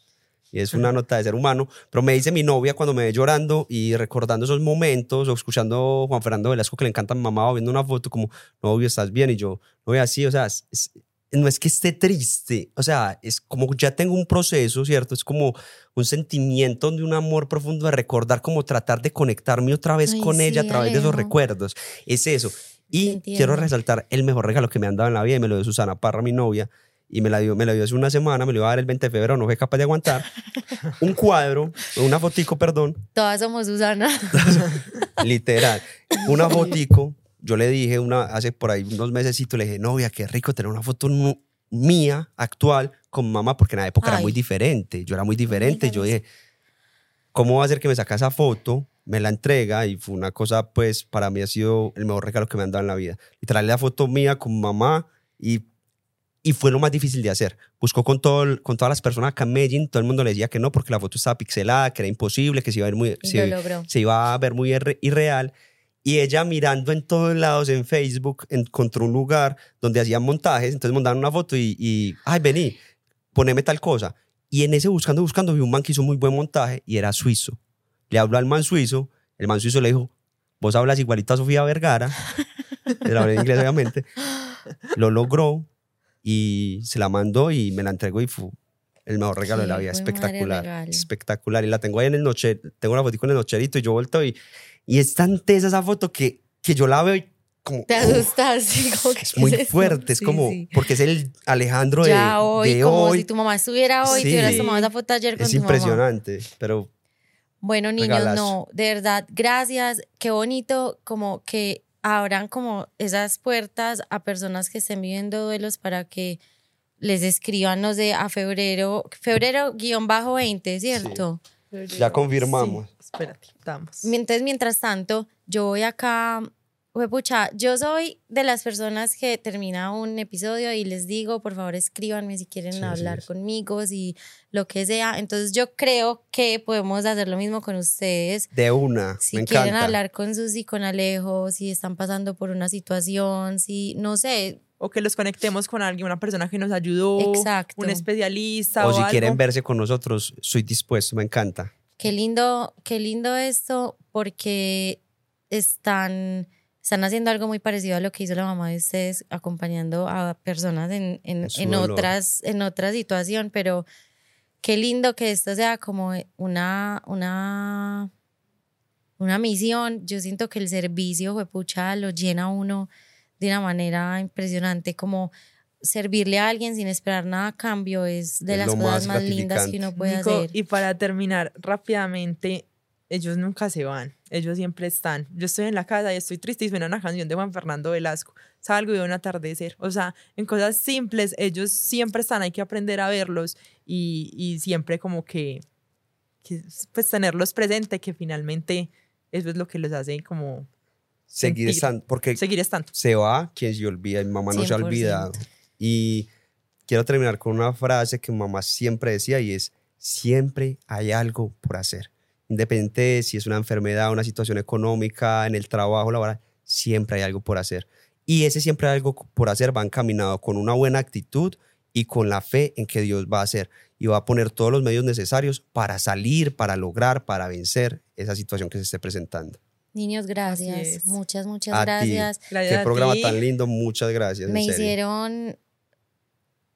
Y es una nota de ser humano. Pero me dice mi novia cuando me ve llorando y recordando esos momentos o escuchando Juan Fernando Velasco que le encanta a mi mamá o viendo una foto como, novio, estás bien. Y yo, no voy así, o sea, es- no es que esté triste, o sea, es como ya tengo un proceso, ¿cierto? Es como un sentimiento de un amor profundo de recordar, como tratar de conectarme otra vez Ay, con ella a sí, través de esos Alejo. recuerdos. Es eso. Y entiendo. quiero resaltar el mejor regalo que me han dado en la vida y me lo dio Susana Parra, mi novia. Y me la dio, me la dio hace una semana, me lo iba a dar el 20 de febrero, no fue capaz de aguantar. un cuadro, una fotico, perdón, Todas somos Susana. literal. Una fotico, yo le dije una, hace por ahí unos meses, le dije, novia, qué rico tener una foto mía, actual, con mamá, porque en la época era Ay. muy diferente. Yo era muy diferente. Yo dije, ¿cómo va a ser que me saca esa foto? Me la entrega y fue una cosa, pues, para mí ha sido el mejor regalo que me han dado en la vida. Literal, la foto mía con mamá y, y fue lo más difícil de hacer. Buscó con, todo, con todas las personas acá en Medellín, todo el mundo le decía que no, porque la foto estaba pixelada, que era imposible, que se iba a ver muy, Y se- se iba a ver muy irre- irreal. Y ella mirando en todos lados en Facebook encontró un lugar donde hacían montajes, entonces mandaron una foto y, y, ay, vení, poneme tal cosa. Y en ese buscando, buscando, vi un man que hizo muy buen montaje y era suizo. Le habló al man suizo, el man suizo le dijo, vos hablas igualito a Sofía Vergara, le hablé en inglés obviamente, lo logró y se la mandó y me la entregó y fue el mejor regalo de la vida, espectacular, espectacular. Y la tengo ahí en el noche, tengo una fotico en el nocherito y yo vuelto y, y es tan tesa esa foto que, que yo la veo y como... Te asustas, sí, como que Es ¿qué muy esto? fuerte, es Sí, como, sí. porque es el Alejandro de, Ya hoy, de como hoy. si tu mamá estuviera hoy, Sí. te hubieras tomado esa foto ayer con es tu mamá. impresionante, pero Bueno, niños, Regalazo. no, de verdad, gracias. Qué bonito como que abran como esas puertas a personas que estén viviendo duelos para que les escriban, no sé, a febrero, febrero guion bajo 20, ¿cierto? Ya confirmamos. Sí, espérate, damos. Entonces, mientras tanto, yo voy acá, pucha, yo soy de las personas que termina un episodio y les digo, por favor, escríbanme si quieren Sí, hablar conmigo, si lo que sea. Entonces, yo creo que podemos hacer lo mismo con ustedes. de una, Si me quieren encanta. hablar con Susi, con Alejo, si están pasando por una situación, si, no sé, O que los conectemos con alguien, una persona que nos ayudó, Exacto. un especialista o, o si algo. quieren verse con nosotros, soy dispuesto, me encanta. Qué lindo, qué lindo esto porque están, están haciendo algo muy parecido a lo que hizo la mamá de ustedes, acompañando a personas en, en, En otras, en otra situación, pero qué lindo que esto sea como una, una, una misión. Yo siento que el servicio, pucha, lo llena uno de una manera impresionante, como servirle a alguien sin esperar nada a cambio es de Es las cosas más más lindas que uno puede Nico, hacer. y para terminar rápidamente, ellos nunca se van, ellos siempre están. Yo estoy en la casa y estoy triste y suena una canción de Juan Fernando Velasco. Salgo y veo un atardecer. O sea, en cosas simples, ellos siempre están, hay que aprender a verlos y, y siempre como que, que, pues tenerlos presente, que finalmente eso es lo que los hace como Seguir estando, porque seguir estando. se va quien se olvida, mi mamá no se ha 100%. olvidado. Y quiero terminar con una frase que mi mamá siempre decía y es, siempre hay algo por hacer. Independiente de si es una enfermedad, una situación económica, en el trabajo laboral, siempre hay algo por hacer. Y ese siempre hay algo por hacer va encaminado con una buena actitud y con la fe en que Dios va a hacer y va a poner todos los medios necesarios para salir, para lograr, para vencer esa situación que se esté presentando. Niños, gracias. Muchas, muchas A ti. gracias. Gracias Qué a programa ti. tan lindo, muchas gracias. en Me serio. hicieron,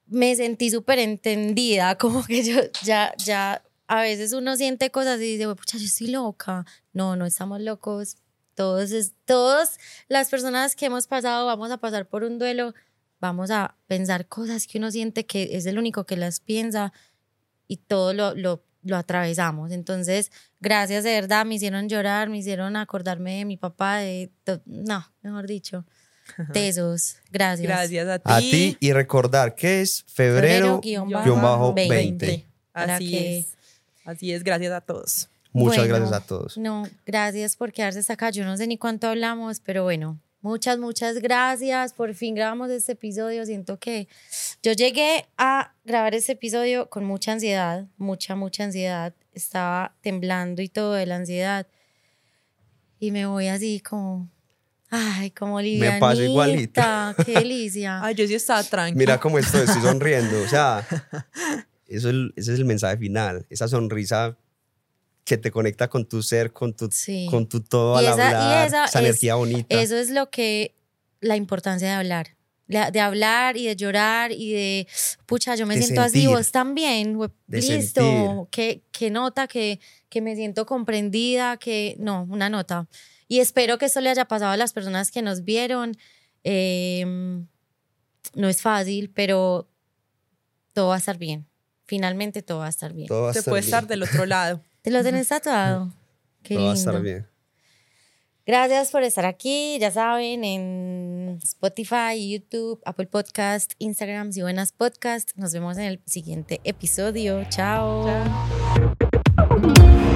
me sentí súper entendida, como que yo ya, ya, a veces uno siente cosas y dice, pucha, yo estoy loca. No, no estamos locos. Todos, es, todos las personas que hemos pasado, vamos a pasar por un duelo, vamos a pensar cosas que uno siente que es el único que las piensa y todo lo, lo, lo atravesamos. Entonces, gracias de verdad, me hicieron llorar, me hicieron acordarme de mi papá, de, to- no, mejor dicho, tesos. Gracias. Gracias a ti. A ti y recordar que es febrero, guion guion bajo 20. 20. Para Así que- es. Así es, gracias a todos. Muchas Bueno, gracias a todos. No, gracias por quedarse hasta acá. Yo no sé ni cuánto hablamos, pero bueno, muchas, muchas gracias. Por fin grabamos este episodio. Siento que yo llegué a grabar este episodio con mucha ansiedad, mucha, mucha ansiedad. Estaba temblando y todo de la ansiedad. Y me voy así como, ay, como livianita. paso igualito. Qué delicia. Ay, yo sí estaba tranquila. Mira cómo estoy, estoy sonriendo. O sea, eso es ese es el mensaje final. Esa sonrisa que te conecta con tu ser, con tu, Sí. con tu todo al esa- y hablar, esa esa, es- energía bonita. Eso es lo que, la importancia de hablar. La- De hablar y de llorar y de, pucha, yo me De siento así, sentir. vos también, De listo, que, que nota, que, que me siento comprendida, que no, una nota. Y espero que esto le haya pasado a las personas que nos vieron. Eh, no es fácil, pero todo va a estar bien. Finalmente todo va a estar bien. todo va a Se estar puede bien. estar del otro lado. ¿Te lo tenés tatuado? Qué todo va a estar bien. Gracias por estar aquí, ya saben, en Spotify, YouTube, Apple Podcast, Instagram, y buenas podcast. Nos vemos en el siguiente episodio. Chao. Chao.